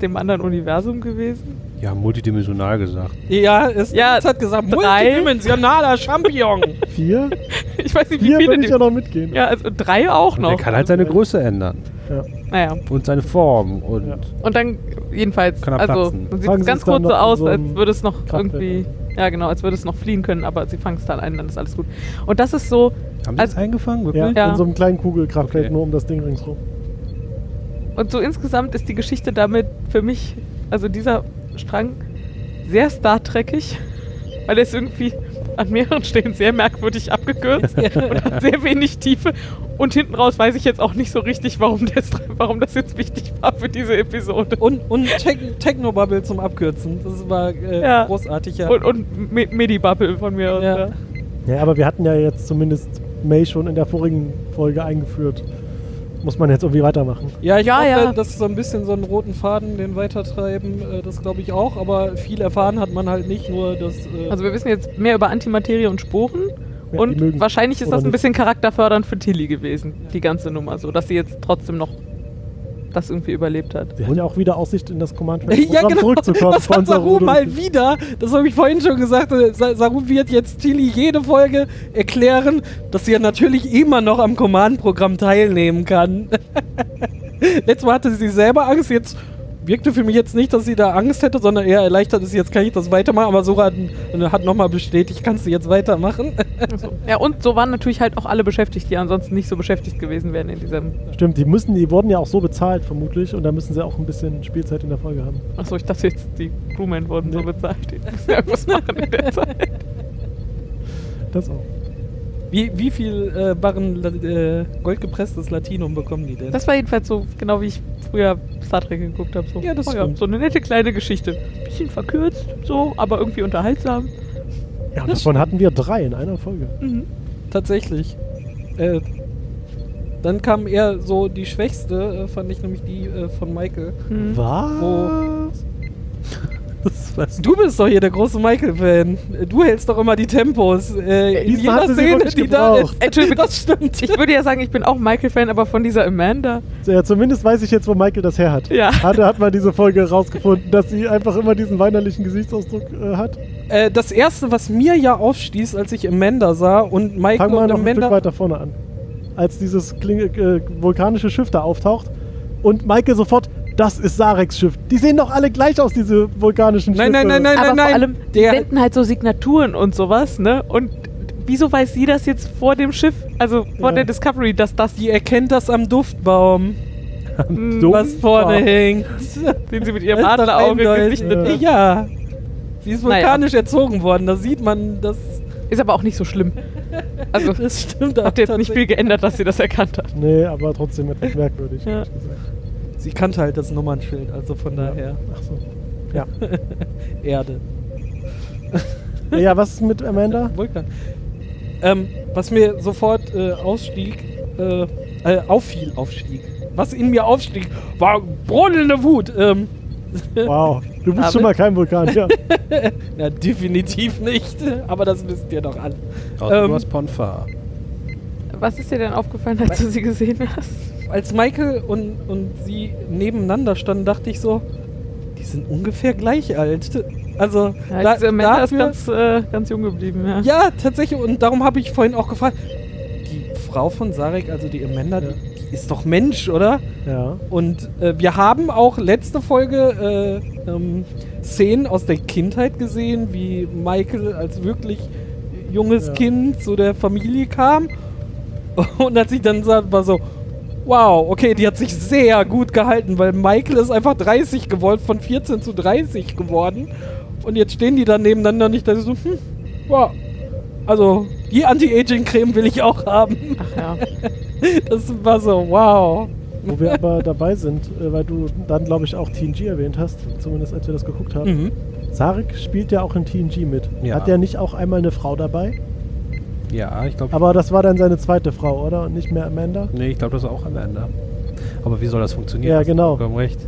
dem anderen Universum gewesen? Ja, multidimensional gesagt. Ja, es, Ja, es hat gesagt, drei. multidimensionaler Champignon. Vier? Ich weiß nicht, wie Vier viele. würde ich die- ja noch mitgehen. ja, also drei auch Und noch. der kann halt seine Größe ändern. Ja. Naja. Und seine Form. Und Ja. Und dann, jedenfalls, Kann er also platzen. dann sieht es ganz kurz so aus, so als würde es noch Kraftwerk irgendwie, ja genau, als würde es noch fliehen können, aber sie fangen es dann ein, dann ist alles gut. Und das ist so, haben sie das eingefangen? Ja, Wirklich? Ja. in so einem kleinen Kugelkraftfeld Okay. nur um das Ding ringsrum. Und so insgesamt ist die Geschichte damit für mich, also dieser Strang, sehr Star Trekig, weil er ist irgendwie an mehreren Stellen sehr merkwürdig abgekürzt und hat sehr wenig Tiefe. Und hinten raus weiß ich jetzt auch nicht so richtig, warum das, warum das jetzt wichtig war für diese Episode. Und, und Tech Technobubble zum Abkürzen. Das war äh, Ja. großartig, ja. Und, und Me- Medibubble von mir aus. Ja. Ja. Ja, aber wir hatten ja jetzt zumindest May schon in der vorigen Folge eingeführt. Muss man jetzt irgendwie weitermachen. Ja, ich Ja, hoffe, ja. dass so ein bisschen so einen roten Faden den weitertreiben, äh, das glaube ich auch, aber viel erfahren hat man halt nicht, nur das. Äh, Also wir wissen jetzt mehr über Antimaterie und Sporen. Ja, und wahrscheinlich ist das ein bisschen charakterfördernd für Tilly gewesen, die ganze Nummer, so dass sie jetzt trotzdem noch das irgendwie überlebt hat. Sie hat ja auch wieder Aussicht, in das Command ja, genau. zurückzukommen. Das hat von Saru Saru. mal wieder. Das habe ich vorhin schon gesagt. äh, Sa- Saru wird jetzt Tilly jede Folge erklären, dass sie ja natürlich immer noch am Command-Programm teilnehmen kann. Letztes Mal hatte sie selber Angst, jetzt wirkte für mich jetzt nicht, dass sie da Angst hätte, sondern eher erleichtert ist, jetzt kann ich das weitermachen. Aber Sora hat, hat nochmal bestätigt, kannst du jetzt weitermachen. So. Ja, und so waren natürlich halt auch alle beschäftigt, die ansonsten nicht so beschäftigt gewesen wären in diesem. Stimmt, die müssen, die wurden ja auch so bezahlt, vermutlich. Und da müssen sie auch ein bisschen Spielzeit in der Folge haben. Achso, ich dachte jetzt, die Crewmen wurden so bezahlt. Die müssen ja irgendwas machen in der Zeit. Das auch. Wie, wie viel äh, Barren äh, goldgepresstes Latinum bekommen die denn? Das war jedenfalls so, genau wie ich früher Star Trek geguckt habe. So. Ja, das oh stimmt. so eine nette kleine Geschichte. Bisschen verkürzt, so, aber irgendwie unterhaltsam. Ja, und davon hatten wir drei in einer Folge. Mhm. Tatsächlich. Äh, dann kam eher so die schwächste, äh, fand ich nämlich die äh, von Michael. Mhm. Was? Das weißt Du bist doch hier der große Michael-Fan. Du hältst doch immer die Tempos. Äh, in diesmal hat jeder Szene, die da ist. Entschuldigung, das stimmt. Ich würde ja sagen, ich bin auch Michael-Fan, aber von dieser Amanda. Ja, zumindest weiß ich jetzt, wo Michael das her hat. Ja. Hat, hat man diese Folge rausgefunden, dass sie einfach immer diesen weinerlichen Gesichtsausdruck äh, hat. Äh, das erste, was mir ja aufstieß, als ich Amanda sah und Michael Fangen wir und noch ein Stück Amanda. weiter vorne an. Als dieses Klinge, äh, vulkanische Schiff da auftaucht und Michael sofort, das ist Sareks Schiff. Die sehen doch alle gleich aus, diese vulkanischen Nein, Schiffe. nein, nein, nein, aber nein, vor nein. allem, die der, senden halt so Signaturen und sowas, ne? Und wieso weiß sie das jetzt vor dem Schiff, also vor Ja. der Discovery, dass das die erkennt das am Duftbaum, mh, Duft- was vorne hängt. den sie mit ihrem Adlerauge gesichtet Ja. Ja. Sie ist Naja. vulkanisch erzogen worden. Da sieht man, das, Ist aber auch nicht so schlimm. Also, das stimmt. auch hat jetzt nicht viel geändert, dass sie das erkannt hat. Nee, aber trotzdem etwas merkwürdig. Ja. Sie kannte halt das Nummernschild, also von daher Ach so. Ja. Erde. ja, was ist mit Amanda? Vulkan. Ähm, was mir sofort äh, ausstieg, äh, äh, auffiel, aufstieg. Was in mir aufstieg, war brodelnde Wut. Ähm, Wow, du bist Aber- schon mal kein Vulkan, ja. na, definitiv nicht. Aber das wisst ihr doch alle. Außer Ähm, du hast Ponfar. Was ist dir denn aufgefallen, als du sie gesehen hast? Als Michael und, und sie nebeneinander standen, dachte ich so, die sind ungefähr gleich alt. Also, Ja, da- diese Amanda ist ganz, äh, ganz jung geblieben, ja. Ja, tatsächlich. Und darum habe ich vorhin auch gefragt, die Frau von Sarek, also die Amanda, Ja. die, die ist doch Mensch, oder? Ja. Und äh, wir haben auch letzte Folge äh, ähm, Szenen aus der Kindheit gesehen, wie Michael als wirklich junges Ja. Kind zu der Familie kam. Und als ich dann sah, war so, wow, okay, die hat sich sehr gut gehalten, weil Michael ist einfach 30 geworden, von 14 zu 30 geworden. Und jetzt stehen die dann nebeneinander ich dachte so, hm, wow. Also, die Anti-Aging-Creme will ich auch haben. Ach ja. Das war so, wow. Wo wir aber dabei sind, äh, weil du dann, glaube ich, auch TNG erwähnt hast, zumindest als wir das geguckt haben. Mhm. Sarek spielt ja auch in TNG mit. Ja. Hat der nicht auch einmal eine Frau dabei? Ja, ich glaube. Aber das war dann seine zweite Frau, oder? Und nicht mehr Amanda? Nee, ich glaube, das ist auch Amanda. Aber wie soll das funktionieren? Ja, du genau. vollkommen recht.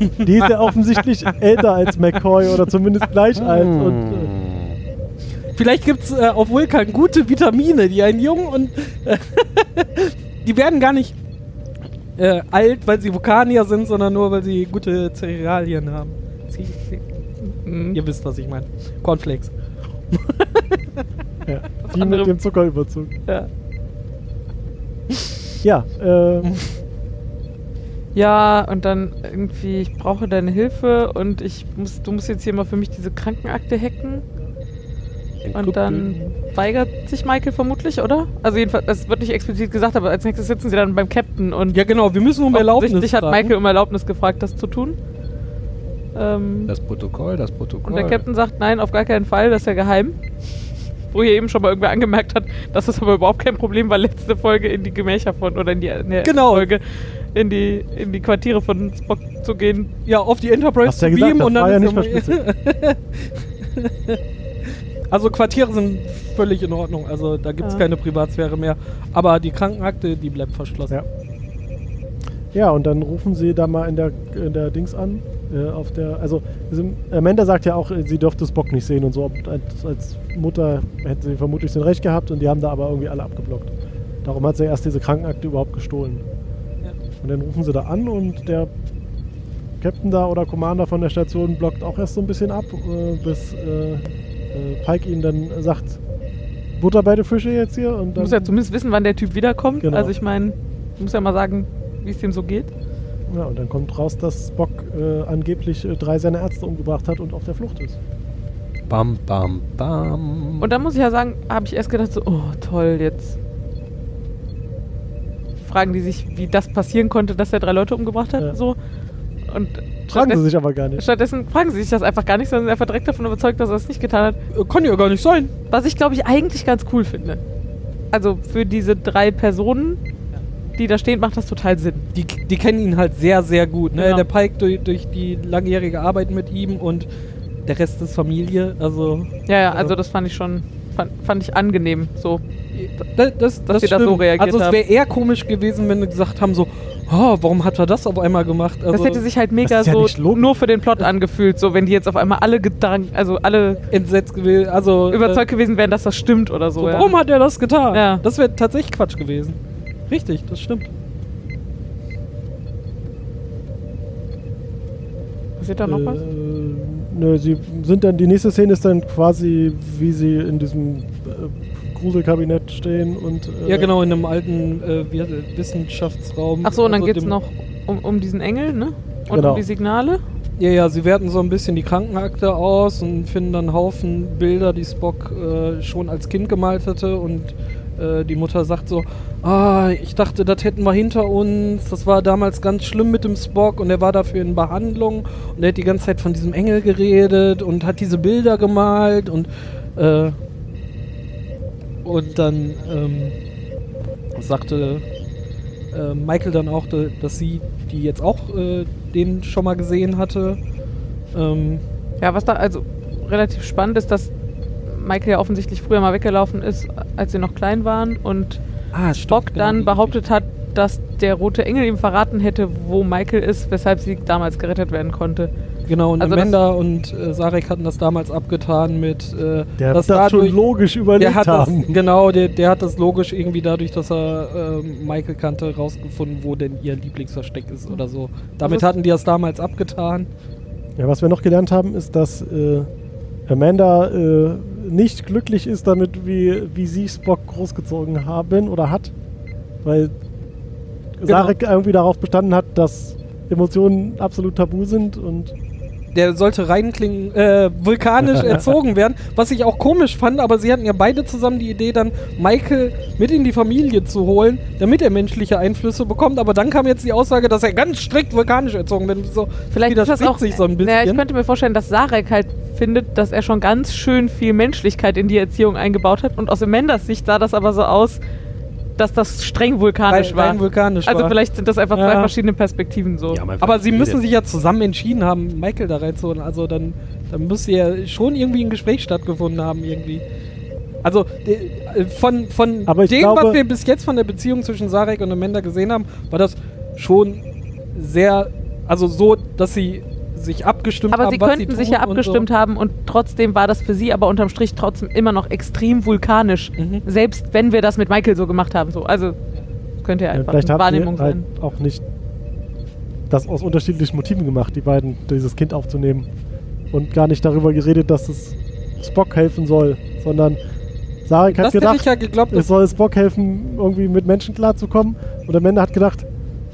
Die ist ja offensichtlich älter als McCoy oder zumindest gleich alt. Und, Hm. äh, Vielleicht gibt es äh, auf Vulkan gute Vitamine, die einen jungen und die werden gar nicht äh, alt, weil sie Vulkanier sind, sondern nur, weil sie gute Cerealien haben. Sie, sie, Mhm. ihr wisst, was ich meine. Cornflakes. ja. Die andere- mit dem Zuckerüberzug. ja. Ja, äh, Ja, und dann irgendwie, ich brauche deine Hilfe und ich muss, du musst jetzt hier mal für mich diese Krankenakte hacken. Und dann weigert sich Michael vermutlich, oder? Also jedenfalls, es wird nicht explizit gesagt, aber als nächstes sitzen sie dann beim Captain und Ja, genau, wir müssen um Erlaubnis offensichtlich hat fragen. Michael um Erlaubnis gefragt, das zu tun. Ähm, Das Protokoll, das Protokoll. und der Captain sagt, nein, auf gar keinen Fall, das ist ja geheim. Wo hier eben schon mal irgendwer angemerkt hat, dass das aber überhaupt kein Problem war, letzte Folge in die Gemächer von, oder in die in der Genau. Folge, in die, in die Quartiere von Spock zu gehen. Ja, auf die Enterprise Hast du ja zu gesagt, beamen das und dann war ja nicht. Also Quartiere sind völlig in Ordnung, also da gibt es Ja. keine Privatsphäre mehr. Aber die Krankenakte, die bleibt verschlossen. Ja. Ja, und dann rufen sie da mal in der, in der Dings an. Äh, auf der, also sie- Amanda sagt ja auch, äh, sie dürfte Spock nicht sehen und so. Als, als Mutter hätte sie vermutlich sein Recht gehabt und die haben da aber irgendwie alle abgeblockt. Darum hat sie erst diese Krankenakte überhaupt gestohlen. Ja. Und dann rufen sie da an und der Captain da oder Commander von der Station blockt auch erst so ein bisschen ab, äh, bis äh, äh, Pike ihnen dann sagt, Butter bei den Fische jetzt hier. Und Du dann, musst ja zumindest wissen, wann der Typ wiederkommt. Genau. Also ich meine, du musst ja mal sagen, wie es dem so geht. Ja, und dann kommt raus, dass Spock äh, angeblich äh, drei seiner Ärzte umgebracht hat und auf der Flucht ist. Bam, bam, bam. Und dann muss ich ja sagen, habe ich erst gedacht so, oh toll, jetzt fragen die sich, wie das passieren konnte, dass er drei Leute umgebracht hat. Ja. So. Und Fragen sie stattdessen- sich aber gar nicht. Stattdessen fragen sie sich das einfach gar nicht, sondern sind einfach direkt davon überzeugt, dass er es nicht getan hat. Äh, Kann ja gar nicht sein. Was ich, glaube ich, eigentlich ganz cool finde. Also für diese drei Personen, die da stehen, macht das total Sinn. Die, die kennen ihn halt sehr, sehr gut. Ne? Genau. Der Pike durch, durch die langjährige Arbeit mit ihm und der Rest ist Familie. Also Ja, ja, also das fand ich schon, fand, fand ich angenehm. So. das, das, Dass sie da so reagiert Also es wäre eher komisch gewesen, wenn sie gesagt haben so, oh, warum hat er das auf einmal gemacht? Also Das hätte sich halt mega ja so nur für den Plot angefühlt, so wenn die jetzt auf einmal alle gedankt, also alle entsetzt gewesen. Also überzeugt gewesen wären, dass das stimmt oder Äh, so. so, ja. warum hat er das getan? Ja. Das wäre tatsächlich Quatsch gewesen. Richtig, das stimmt. Passiert da noch äh, was? Nö, sie sind dann, die nächste Szene ist dann quasi, wie sie in diesem äh, Gruselkabinett stehen und. Äh, Ja, genau, in einem alten äh, es, Wissenschaftsraum. Ach so, und dann Also geht's dem- noch um, um diesen Engel, ne? Und Genau. um die Signale. Ja, ja, sie werten so ein bisschen die Krankenakte aus und finden dann einen Haufen Bilder, die Spock äh, schon als Kind gemalt hatte und äh, die Mutter sagt so, ah, ich dachte, das hätten wir hinter uns, das war damals ganz schlimm mit dem Spock und er war dafür in Behandlung und er hat die ganze Zeit von diesem Engel geredet und hat diese Bilder gemalt und äh, und dann ähm, sagte äh, Michael dann auch, da- dass sie die jetzt auch äh, den schon mal gesehen hatte. Ähm, Ja, was da also relativ spannend ist, dass Michael ja offensichtlich früher mal weggelaufen ist, als sie noch klein waren und ah, Spock dann behauptet hat, dass der rote Engel ihm verraten hätte, wo Michael ist, weshalb sie damals gerettet werden konnte. Genau, und Also das- Amanda und äh, Sarek hatten das damals abgetan mit, äh, Der dass wird das schon logisch überlegt der hat das, haben. genau, der, der hat das logisch irgendwie dadurch, dass er ähm, Michael kannte, rausgefunden, wo denn ihr Lieblingsversteck ist oder so. Damit hatten die das damals abgetan. Ja, was wir noch gelernt haben, ist, dass äh, Amanda äh, nicht glücklich ist damit, wie, wie sie Spock großgezogen haben oder hat. Weil Genau. Sarek irgendwie darauf bestanden hat, dass Emotionen absolut tabu sind und Der sollte reinklingen, äh, vulkanisch erzogen werden, was ich auch komisch fand, aber sie hatten ja beide zusammen die Idee, dann Michael mit in die Familie zu holen, damit er menschliche Einflüsse bekommt. Aber dann kam jetzt die Aussage, dass er ganz strikt vulkanisch erzogen wird. So, Vielleicht ist das widerspricht auch sich so ein bisschen. Naja, ich könnte mir vorstellen, dass Sarek halt findet, dass er schon ganz schön viel Menschlichkeit in die Erziehung eingebaut hat und aus Amandas Sicht sah das aber so aus, dass das streng vulkanisch war. vulkanisch also war. vielleicht sind das einfach zwei Ja. verschiedene Perspektiven so. Einfach Aber sie müssen sich ja zusammen entschieden haben, Michael da reinzuholen. Also dann, dann müsste ja schon irgendwie ein Gespräch stattgefunden haben irgendwie. Also äh, von, von dem, glaube- was wir bis jetzt von der Beziehung zwischen Sarek und Amanda gesehen haben, war das schon sehr, also so, dass sie sich abgestimmt aber haben, sie was könnten sie sich ja und abgestimmt haben und trotzdem war das für sie aber unterm Strich trotzdem immer noch extrem vulkanisch. Mhm. Selbst wenn wir das mit Michael so gemacht haben. So. Also könnte ja Ja, einfach vielleicht eine Wahrnehmung die halt sein. auch nicht das aus unterschiedlichen Motiven gemacht, die beiden, dieses Kind aufzunehmen. Und gar nicht darüber geredet, dass es Spock helfen soll, sondern Sarek So. hat Das gedacht, ja geglaubt, es soll Spock helfen, irgendwie mit Menschen klarzukommen. Und Amanda hat gedacht,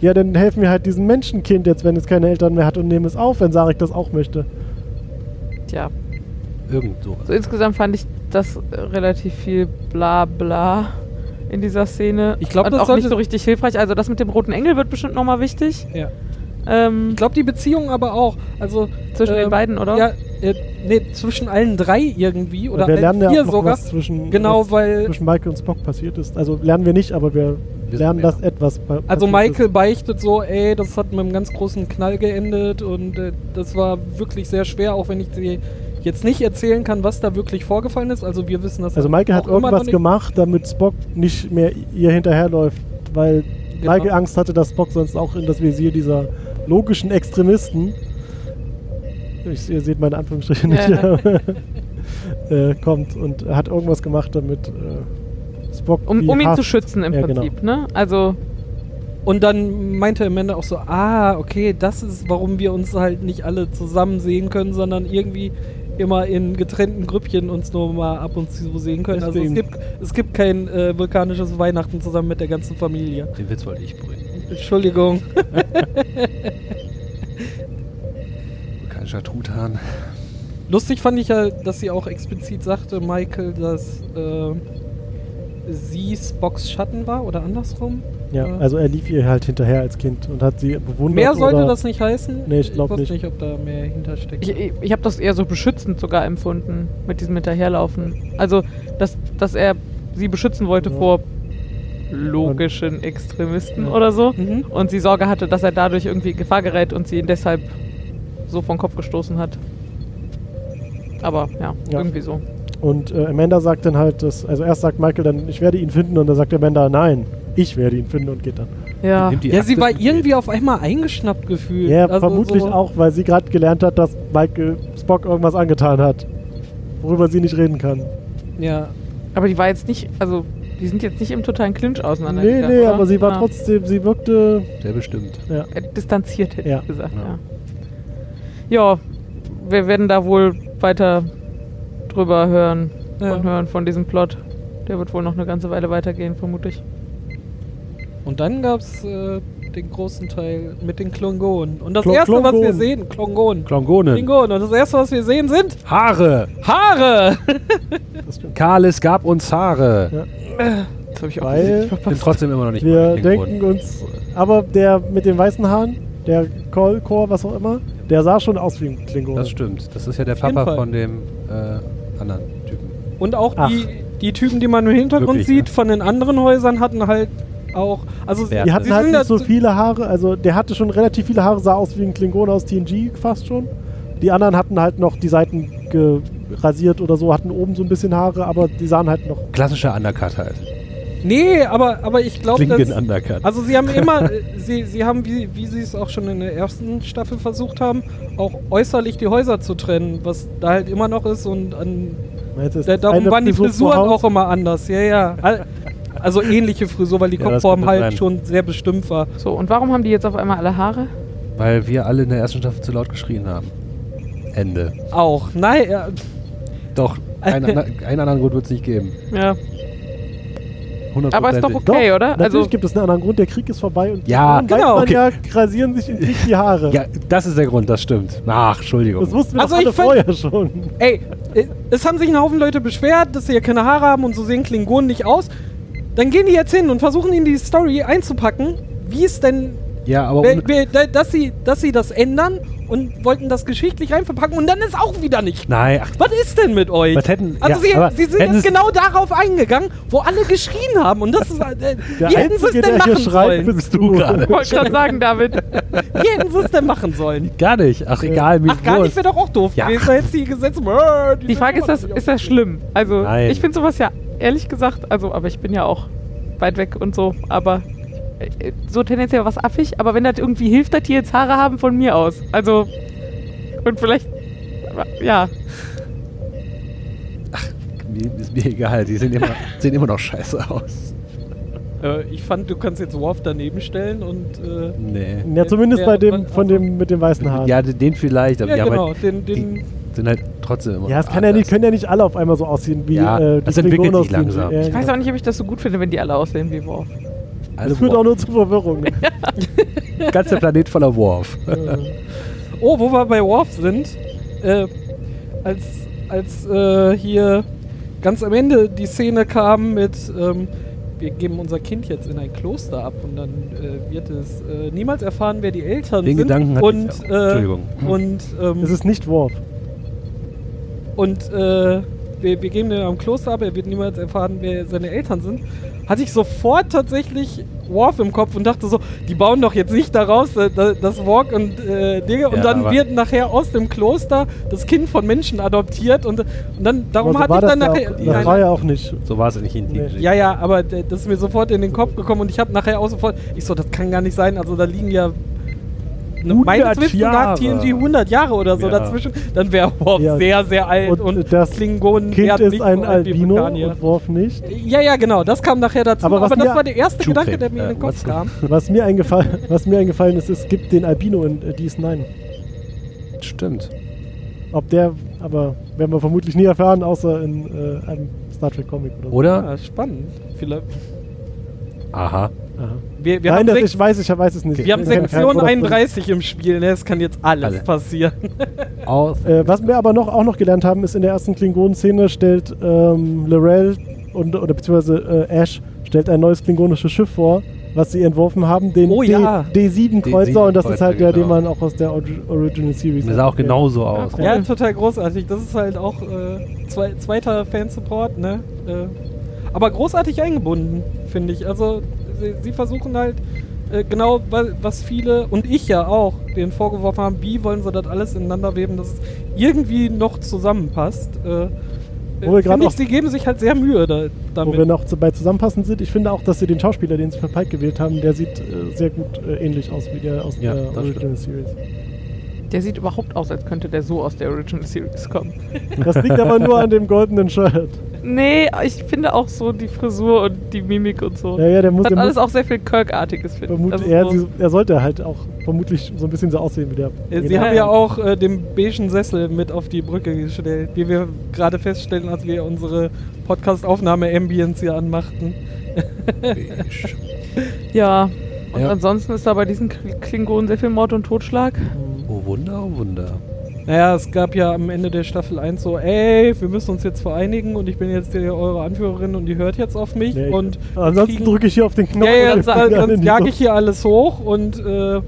ja, dann helfen wir halt diesem Menschenkind jetzt, wenn es keine Eltern mehr hat und nehmen es auf, wenn Sarek das auch möchte. Tja. Irgend sowas. So insgesamt fand ich das äh, relativ viel bla bla in dieser Szene. Ich glaub, Und das auch nicht so richtig hilfreich. Also das mit dem roten Engel wird bestimmt nochmal wichtig. Ja. Ähm, Ich glaube, die Beziehung aber auch. Also zwischen den ähm, beiden, oder? Ja, äh, nee, zwischen allen drei irgendwie. Oder wir allen lernen ja vier auch noch sogar. was zwischen, Genau, was weil- zwischen Michael und Spock passiert ist. Also lernen wir nicht, aber wir Wissen lernen, wir. dass etwas Also Michael beichtet so, ey, das hat mit einem ganz großen Knall geendet und äh, das war wirklich sehr schwer, auch wenn ich dir jetzt nicht erzählen kann, was da wirklich vorgefallen ist. Also wir wissen das. Also Michael hat irgendwas gemacht, damit Spock nicht mehr ihr hinterherläuft, weil Genau. Michael Angst hatte, dass Spock sonst auch in das Visier dieser logischen Extremisten ich, ihr seht meine Anführungsstriche nicht, Ja. äh, kommt und hat irgendwas gemacht, damit äh, Spock um, um ihn zu hasst. schützen im Ja, genau. Prinzip, ne? Also, Und dann meinte Amanda auch so, ah, okay, das ist, warum wir uns halt nicht alle zusammen sehen können, sondern irgendwie immer in getrennten Grüppchen uns nur mal ab und zu sehen können. Also es Deswegen. gibt, es gibt kein äh, vulkanisches Weihnachten zusammen mit der ganzen Familie. Den Witz wollte ich bringen. Entschuldigung. Vulkanischer Truthahn. Lustig fand ich ja, dass sie auch explizit sagte, Michael, dass äh, sie Spocks Schatten war oder andersrum. Ja, Äh, also er lief ihr halt hinterher als Kind und hat sie bewundert. Mehr sollte oder das nicht heißen. Nee, ich glaub wusste nicht. nicht, ob da mehr hintersteckt. ich, ich, ich habe das eher so beschützend sogar empfunden, mit diesem Hinterherlaufen. Also, dass, dass er sie beschützen wollte Ja. vor logischen Extremisten oder so. Mhm. Und sie Sorge hatte, dass er dadurch irgendwie in Gefahr gerät und sie ihn deshalb so vom Kopf gestoßen hat. Aber ja, Ja. irgendwie so. Und äh, Amanda sagt dann halt, dass, also erst sagt Michael dann, ich werde ihn finden und dann sagt Amanda, nein, ich werde ihn finden und geht dann. Ja. Ja, sie war irgendwie auf einmal eingeschnappt gefühlt. Ja, Also vermutlich so- auch, weil sie gerade gelernt hat, dass Michael Spock irgendwas angetan hat, worüber sie nicht reden kann. Ja, Aber die war jetzt nicht, also die sind jetzt nicht im totalen Clinch Nee, auseinandergegangen. nee, oder? aber sie war Ja. trotzdem, sie wirkte, Der bestimmt. ja. Äh, distanziert, hätte Ja. ich gesagt, Ja. ja. Ja, wir werden da wohl weiter drüber hören Ja. und hören von diesem Plot. Der wird wohl noch eine ganze Weile weitergehen, vermutlich. Und dann gab es äh, den großen Teil mit den Klongonen. Und das Klo- erste, was wir sehen, Klongonen. Klingonen. Klingonen. Und das erste, was wir sehen, sind Haare. Haare. Kalis gab uns Haare. Ja. Das habe ich auch Weil nicht Ich bin verpasst. trotzdem immer noch nicht Wir Klingonen. denken uns, aber der mit den weißen Haaren, der Call-Core, was auch immer, der sah schon aus wie ein Klingon. Das stimmt. Das ist ja der Auf Papa von dem äh, anderen Typen. Und auch Ach. die, die Typen, die man im Hintergrund Wirklich, sieht, ne? von den anderen Häusern hatten halt auch. Also Die hatten halt nicht so viele Haare, also der hatte schon relativ viele Haare, sah aus wie ein Klingon aus TNG fast schon. Die anderen hatten halt noch die Seiten gerasiert oder so, hatten oben so ein bisschen Haare, aber die sahen halt noch. Klassischer Undercut halt. Nee, aber, aber ich glaube. Also sie haben immer, äh, sie, sie haben, wie, wie sie es auch schon in der ersten Staffel versucht haben, auch äußerlich die Häuser zu trennen, was da halt immer noch ist und an, da, darum waren die Frisuren auch immer anders, ja, ja. Al- Also ähnliche Frisur, weil die Ja, Kopfform halt rein. schon sehr bestimmt war. So, und warum haben die jetzt auf einmal alle Haare? Weil wir alle in der ersten Staffel zu laut geschrien haben. Ende. Auch. Nein, ja, Doch, einen, einen anderen Grund wird es nicht geben. Ja. Aber ist doch okay, Doch, oder? Natürlich Also, gibt es einen anderen Grund, der Krieg ist vorbei und Ja, dann genau, okay. ja, rasieren sich im Krieg die Haare. Ja, das ist der Grund, das stimmt. Ach, Entschuldigung. Das wussten wir Also alle vorher schon. Ey, äh, es haben sich ein Haufen Leute beschwert, dass sie ja keine Haare haben und so sehen Klingonen nicht aus. Dann gehen die jetzt hin und versuchen in die Story einzupacken, wie es denn, ja, aber wer- dass, sie, dass sie das ändern und wollten das geschichtlich reinverpacken und dann ist auch wieder nicht. Nein, ach, Was ist denn mit euch? Was hätten- also ja, sie, aber sie sind jetzt genau darauf eingegangen, wo alle geschrien haben und das ist, äh, Der wie hätten sie es denn machen schreit, sollen? bist du gerade. ich wollte gerade sagen, David. Wie hätten sie es denn machen sollen? gar nicht. Ach, egal, mir Ach, gar nicht wäre doch auch doof Ja. gewesen, da hättest du die Gesetze... Äh, Die Frage ist, das, ist das schlimm? Also, Nein. ich finde sowas ja, ehrlich gesagt, also, aber ich bin ja auch weit weg und so, aber so tendenziell was affig, aber wenn das irgendwie hilft, dass die jetzt Haare haben, von mir aus. Also, und vielleicht, ja, Mir, ist mir egal, die sehen immer, sehen immer noch scheiße aus. Äh, ich fand, du kannst jetzt Worf daneben stellen und... Äh, Nee. Ja, zumindest bei dem, von dem mit den weißen Haaren. Ja, den vielleicht, aber ja, die haben genau, halt, den, die den, sind halt trotzdem immer Ja, es kann ja nicht, können ja nicht alle auf einmal so aussehen wie Ja, äh, die das entwickelt sich langsam. Ja, ich weiß genau. auch nicht, ob ich das so gut finde, wenn die alle aussehen wie Worf. Alle Das führt auch nur zu Verwirrung. Ne? Ganzer Planet voller Worf. Äh, Oh, wo wir bei Worf sind, äh, als, als äh, hier ganz am Ende die Szene kam mit, ähm, wir geben unser Kind jetzt in ein Kloster ab und dann äh, wird es äh, niemals erfahren, wer die Eltern Den sind. Gedanken hatte und, ich auch. äh, Entschuldigung. Und, ähm, Es ist nicht Worf. und äh, wir, wir geben den am Kloster ab, er wird niemals erfahren, wer seine Eltern sind. Hatte ich sofort tatsächlich Worf im Kopf und dachte so, die bauen doch jetzt nicht daraus äh, da- das Walk und äh, Dinge und Ja, dann aber- wird nachher aus dem Kloster das Kind von Menschen adoptiert und, und dann darum so hatte war ich dann nachher. ja auch, das war ja auch nicht. So war es nicht in Nee. ja, ja, aber das ist mir sofort in den Kopf gekommen und ich habe nachher auch sofort, ich so, das kann gar nicht sein, also da liegen ja 100 meines Wissens nach Jahre. TNG 100 Jahre oder so Ja. dazwischen, dann wäre Worf Ja. sehr, sehr alt und, Und das Klingonen Kind ist nicht ein so Albino Vulkanier. und Worf nicht. Ja, ja, genau, das kam nachher dazu, Aber aber, das war der erste Gedanke, der mir in den Äh, Kopf was- kam. Was mir, eingefallen, was mir eingefallen ist, es gibt den Albino in äh, DS9. Stimmt. Ob der, aber werden wir vermutlich nie erfahren, außer in äh, einem Star Trek Comic oder so. Oder? Ja, spannend. Vielleicht. Aha. Wir, wir Nein, haben, das, ich weiß, ich weiß es nicht. wir haben Sektion Product- 31 im Spiel, ne? Es kann jetzt alles Alle. passieren. Äh, was wir aber noch, auch noch gelernt haben, ist in der ersten Klingonen-Szene stellt ähm, Lorel und, oder beziehungsweise äh, Ash stellt ein neues klingonisches Schiff vor, was sie entworfen haben, den Oh D, ja. D7-Kreuzer und das ist halt der, den genau. man auch aus der Original Series Das sah auch genauso aus. Ja, total großartig. Das ist halt auch äh, zwei, zweiter Fansupport, ne? Äh, aber großartig eingebunden, finde ich. Also, sie, sie versuchen halt äh, genau, wa- was viele und ich ja auch denen vorgeworfen haben, wie wollen sie das alles ineinander weben, dass es irgendwie noch zusammenpasst. Äh, Wo wir äh, ich, sie geben sich halt sehr Mühe da, Wo damit. wir noch zu, bei zusammenpassend sind, ich finde auch, dass sie den Schauspieler, den sie für Pike gewählt haben, der sieht äh, sehr gut äh, ähnlich aus wie der aus Ja, der Original Series. Der sieht überhaupt aus, als könnte der so aus der Original Series kommen. Das liegt aber nur an dem goldenen Shirt. Nee, ich finde auch so die Frisur und die Mimik und so. Ja, ja, der muss, Hat der alles muss auch sehr viel Kirk-artiges, finde ich. vermutlich, Also er, so- er sollte halt auch vermutlich so ein bisschen so aussehen wie der. Äh, Sie Genau. haben ja auch äh, den beigen Sessel mit auf die Brücke gestellt, wie wir gerade feststellen, als wir unsere Podcast-Aufnahme-Ambience hier anmachten. Ja. Und Ja. ansonsten ist da bei diesen Kl- Klingonen sehr viel Mord und Totschlag. Oh Wunder, oh Wunder. Naja, es gab ja am Ende der Staffel 1 so, ey, wir müssen uns jetzt vereinigen und ich bin jetzt hier eure Anführerin und die hört jetzt auf mich Nee, ich- und Ansonsten drücke ich hier auf den Knopf. ja, ja, die jage ich hier alles hoch und äh,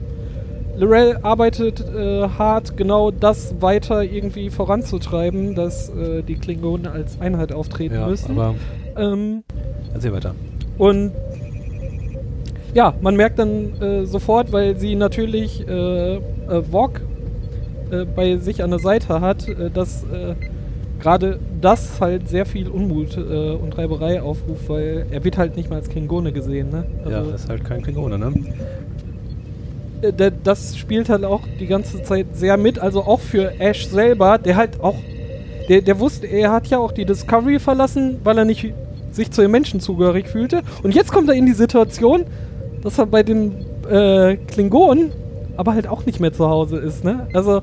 Lorel arbeitet äh, hart, genau das weiter irgendwie voranzutreiben, dass äh, die Klingonen als Einheit auftreten Ja, müssen. aber Ähm, erzähl weiter. Und ja, man merkt dann äh, sofort, weil sie natürlich äh, äh, Vogue äh, bei sich an der Seite hat, äh, dass äh, gerade das halt sehr viel Unmut und Reiberei aufruft, weil er wird halt nicht mal als Klingone gesehen. Ne? ja, Also, das ist halt kein Klingone, ne? da- das spielt halt auch die ganze Zeit sehr mit, also auch für Ash selber, der halt auch, der, der wusste, er hat ja auch die Discovery verlassen, weil er nicht sich zu den Menschen zugehörig fühlte. Und jetzt kommt er in die Situation, dass er bei den äh, Klingonen aber halt auch nicht mehr zu Hause ist, ne? Also,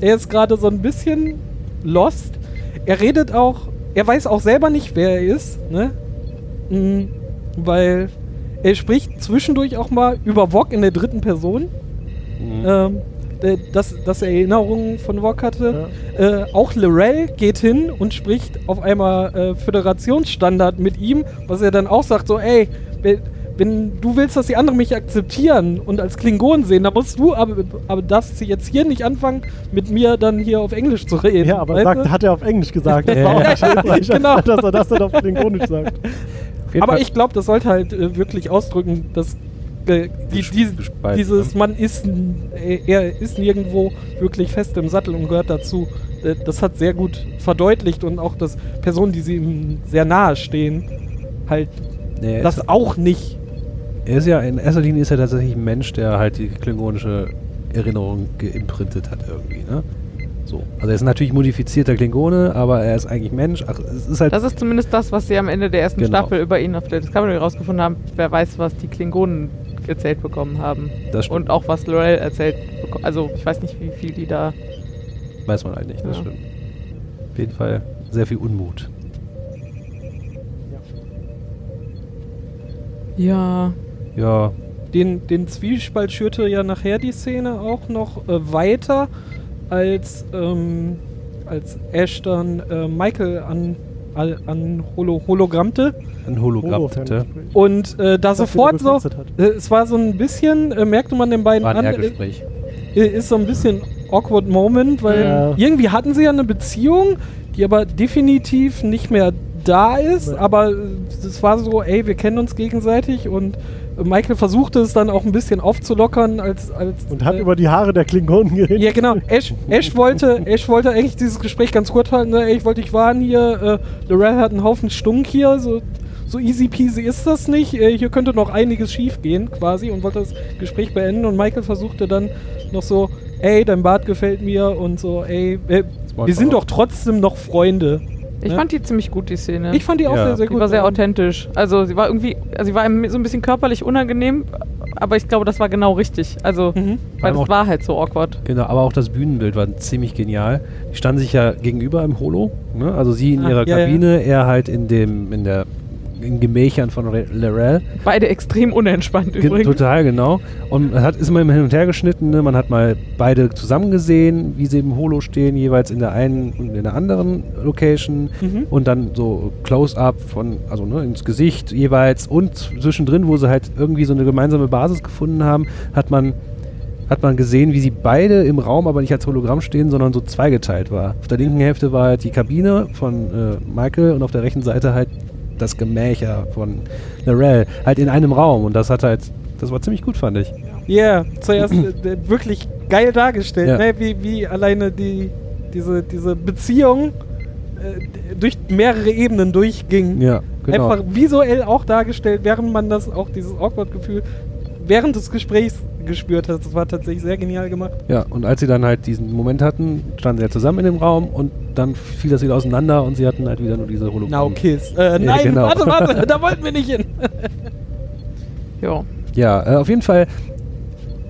er ist gerade so ein bisschen lost. Er redet auch, er weiß auch selber nicht, wer er ist, ne? Mhm, weil er spricht zwischendurch auch mal über Wok in der dritten Person, Mhm. ähm, dass, dass er Erinnerungen von Wok hatte. Äh, auch Lorel geht hin und spricht auf einmal äh, Föderationsstandard mit ihm, was er dann auch sagt, so, ey, wenn, du willst, dass die anderen mich akzeptieren und als Klingon sehen, dann musst du aber, aber darfst du jetzt hier nicht anfangen, mit mir dann hier auf Englisch zu reden. Ja, aber sagt, hat er auf Englisch gesagt. Das Ja, war auch nicht hilfreich, genau. dass er das dann auf Klingonisch sagt. Aber Fall- ich glaube, das sollte halt äh, wirklich ausdrücken, dass äh, die, die, dieses ne? man ist, äh, er ist nirgendwo wirklich fest im Sattel und gehört dazu. Äh, das hat sehr gut verdeutlicht und auch, dass Personen, die sie ihm sehr nahe stehen, halt Nee, das auch nicht. Er ist ja, in erster Linie ist er tatsächlich ein Mensch, der halt die klingonische Erinnerung geimprintet hat irgendwie, ne? So. Also er ist natürlich modifizierter Klingone, aber er ist eigentlich Mensch. Ach, es ist halt. Das ist zumindest das, was sie am Ende der ersten Genau. Staffel über ihn auf der Discovery rausgefunden haben. Wer weiß, was die Klingonen erzählt bekommen haben. Das stimmt. Und auch was Lorel erzählt bekommen. Also ich weiß nicht, wie viel die da. weiß man halt nicht, das Ja. stimmt. Auf jeden Fall sehr viel Unmut. Ja. Ja, Den, den Zwiespalt schürte ja nachher die Szene auch noch äh, weiter, als, ähm, als Ash dann äh, Michael an, an Holo Hologrammte Ein Hologramm. Holo-Ferngespräch. und äh, da Was sofort so, äh, es war so ein bisschen, äh, merkte man den beiden War ein an, äh, ist so ein bisschen awkward Moment, weil Ja. irgendwie hatten sie ja eine Beziehung, die aber definitiv nicht mehr da ist, Nee. aber es war so, ey, wir kennen uns gegenseitig und Michael versuchte es dann auch ein bisschen aufzulockern als, als Und hat äh, über die Haare der Klingonen geredet. ja, genau. Ash, Ash, wollte, Ash wollte eigentlich dieses Gespräch ganz kurz halten. Ne? Ey, Ich wollte dich warnen hier. Äh, Lorel hat einen Haufen Stunk hier. So, so easy peasy ist das nicht. Äh, hier könnte noch einiges schief gehen, quasi. Und wollte das Gespräch beenden. Und Michael versuchte dann noch so: Ey, dein Bart gefällt mir. Und so: Ey, äh, wir sind doch trotzdem noch Freunde. Ich Ja. fand die ziemlich gut, die Szene. Ich fand die auch Ja. sehr, sehr die gut. war sehr authentisch. Also sie war irgendwie, also sie war so ein bisschen körperlich unangenehm, aber ich glaube, das war genau richtig. Also, Mhm. weil das war halt so awkward. Genau, aber auch das Bühnenbild war ziemlich genial. Die standen sich ja gegenüber im Holo. Ne? Also sie in Ah, ihrer ja, ja. Kabine, er halt in dem, in der in Gemächern von Re- Lorel. Beide extrem unentspannt Ge übrigens. total genau. Und man hat ist immer hin und her geschnitten. Ne? Man hat mal beide zusammen gesehen, wie sie im Holo stehen, jeweils in der einen und in der anderen Location. Mhm. Und dann so Close-up von, also ne, ins Gesicht jeweils. Und zwischendrin, wo sie halt irgendwie so eine gemeinsame Basis gefunden haben, hat man hat man gesehen, wie sie beide im Raum aber nicht als Hologramm stehen, sondern so zweigeteilt war. Auf der linken Hälfte war halt die Kabine von äh, Michael und auf der rechten Seite halt das Gemächer von Narelle. Halt in einem Raum. Und das hat halt, das war ziemlich gut, fand ich. Ja, zuerst äh, wirklich geil dargestellt, Ja. ne? wie, wie alleine die, diese, diese Beziehung äh, durch mehrere Ebenen durchging. Ja, genau. Einfach visuell auch dargestellt, während man das auch dieses Awkward-Gefühl während des Gesprächs gespürt hat. Das war tatsächlich sehr genial gemacht. Ja, und als sie dann halt diesen Moment hatten, standen sie ja zusammen in dem Raum und dann fiel das wieder auseinander und sie hatten halt wieder nur diese Hologramm. Now Kiss. Äh, nein, genau. warte, warte, da wollten wir nicht hin. Ja. Ja, äh, auf jeden Fall,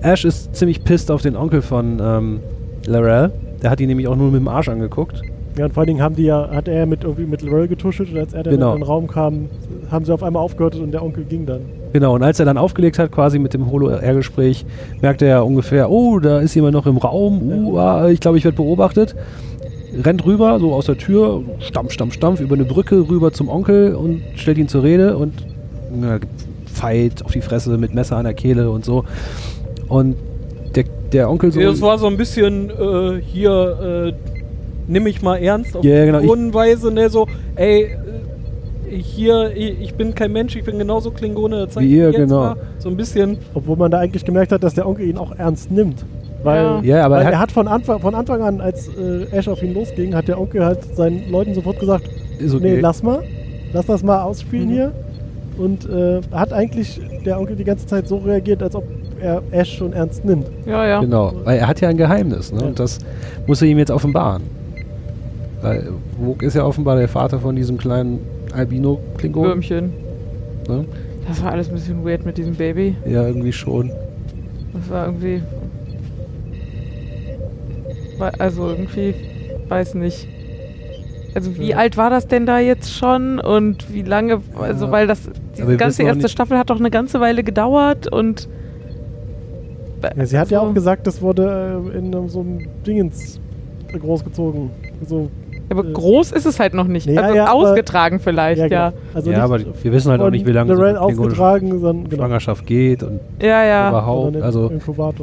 Ash ist ziemlich pisst auf den Onkel von ähm, Lorel. Der hat ihn nämlich auch nur mit dem Arsch angeguckt. Ja, und vor allen Dingen haben die ja, hat er mit irgendwie mit Lorel getuschelt und als er dann Genau. in den Raum kam, haben sie auf einmal aufgehört und der Onkel ging dann. Genau, und als er dann aufgelegt hat, quasi mit dem Holo-R-Gespräch, merkte er ungefähr, oh, da ist jemand noch im Raum, uh, ah, ich glaube, ich werde beobachtet. Rennt rüber, so aus der Tür, stampf, stampf, stampf, über eine Brücke rüber zum Onkel und stellt ihn zur Rede und na, Fight auf die Fresse mit Messer an der Kehle und so. Und der, der Onkel so. Das war so ein bisschen äh, hier, äh, nimm mich mal ernst auf Ja, genau, Klingonenweise, ne, so, ey, hier, ich, bin kein Mensch, ich bin genauso Klingone, zeig Wie mir ihr, jetzt genau. mal so ein bisschen. Obwohl man da eigentlich gemerkt hat, dass der Onkel ihn auch ernst nimmt. Weil, Ja. Ja, aber weil er hat- hat von Anfang, von Anfang an, als äh, Ash auf ihn losging, hat der Onkel halt seinen Leuten sofort gesagt, okay. nee, lass mal, lass das mal ausspielen Mhm. hier. Und äh, hat eigentlich der Onkel die ganze Zeit so reagiert, als ob er Ash schon ernst nimmt. Ja, ja. Genau, weil er hat ja ein Geheimnis, ne? Ja. Und das muss er ihm jetzt offenbaren. Weil Vogue ist ja offenbar der Vater von diesem kleinen Albino-Klingon. Würmchen. Ne? Das war alles ein bisschen weird mit diesem Baby. Ja, irgendwie schon. Das war irgendwie. Also irgendwie, weiß nicht. Also wie Ja. alt war das denn da jetzt schon und wie lange, also Ja. weil das, wir ganze erste nicht- Staffel hat doch eine ganze Weile gedauert und Ja, sie hat ja So. auch gesagt, das wurde äh, in einem so einem Dingens großgezogen. So, aber Äh, groß ist es halt noch nicht. Ja, also ja, aber- ausgetragen vielleicht, ja. genau. Also ja, aber nicht wir wissen halt auch nicht, wie lange so eine aufgetragen, sondern genau. Schwangerschaft geht und Ja, ja. überhaupt. Also,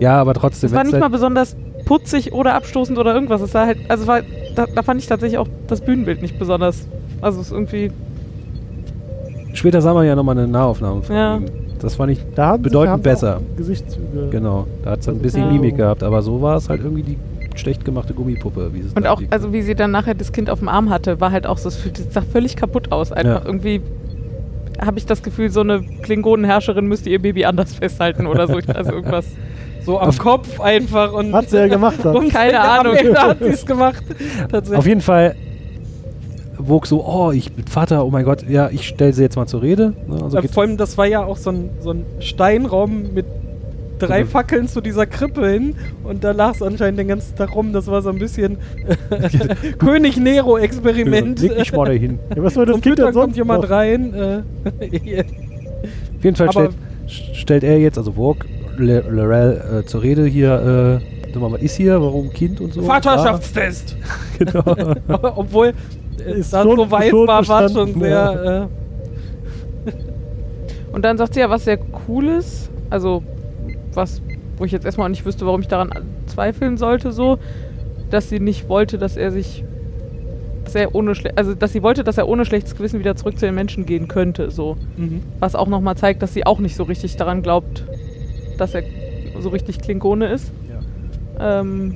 ja, aber trotzdem. Es war nicht mal halt- besonders putzig oder abstoßend oder irgendwas. Es war halt, also war, da, da fand ich tatsächlich auch das Bühnenbild nicht besonders. Also es ist irgendwie, Später sah man ja nochmal eine Nahaufnahme von Ja. ihm. Das fand ich da haben sie- bedeutend haben sie besser. auch Gesichtszüge. Genau, da hat es ein Also bisschen ja. Mimik gehabt, aber so war es halt irgendwie die schlecht gemachte Gummipuppe. Wie es und auch, liegt. also wie sie dann nachher das Kind auf dem Arm hatte, war halt auch so, es sich völlig kaputt aus. Einfach Ja. irgendwie habe ich das Gefühl, so eine Klingonenherrscherin müsste ihr Baby anders festhalten oder so. Also irgendwas. So am Kopf einfach und. Hat sie ja gemacht dann. Und Keine Ahnung. Hat sie es gemacht. Auf jeden Fall wog so, oh, ich bin Vater, oh mein Gott, ja, ich stelle sie jetzt mal zur Rede. Ne, also vor allem, das war ja auch so ein, so ein Steinraum mit drei Also- Fackeln zu dieser Krippe hin und da lag es anscheinend den ganzen Tag rum. Das war so ein bisschen König Nero-Experiment. Leg mich mal dahin. Ja, was soll das Kind Computer denn kommt jemand noch? rein. Äh, Auf jeden Fall stellt, stellt er jetzt, also Vogue, Le- Lorel äh, zur Rede hier, sag mal, was ist hier, warum Kind und so. Vaterschaftstest! Ja, genau. Obwohl äh, Ist das so weiß war, war schon sehr. Und dann sagt sie ja was sehr Cooles, also was, wo ich jetzt erstmal auch nicht wüsste, warum ich daran zweifeln sollte, so, dass sie nicht wollte, dass er sich, dass er ohne, also dass sie wollte, dass er ohne schlechtes Gewissen wieder zurück zu den Menschen gehen könnte, so. Mhm. Was auch nochmal zeigt, dass sie auch nicht so richtig daran glaubt, dass er so richtig Klingone ist. Ähm,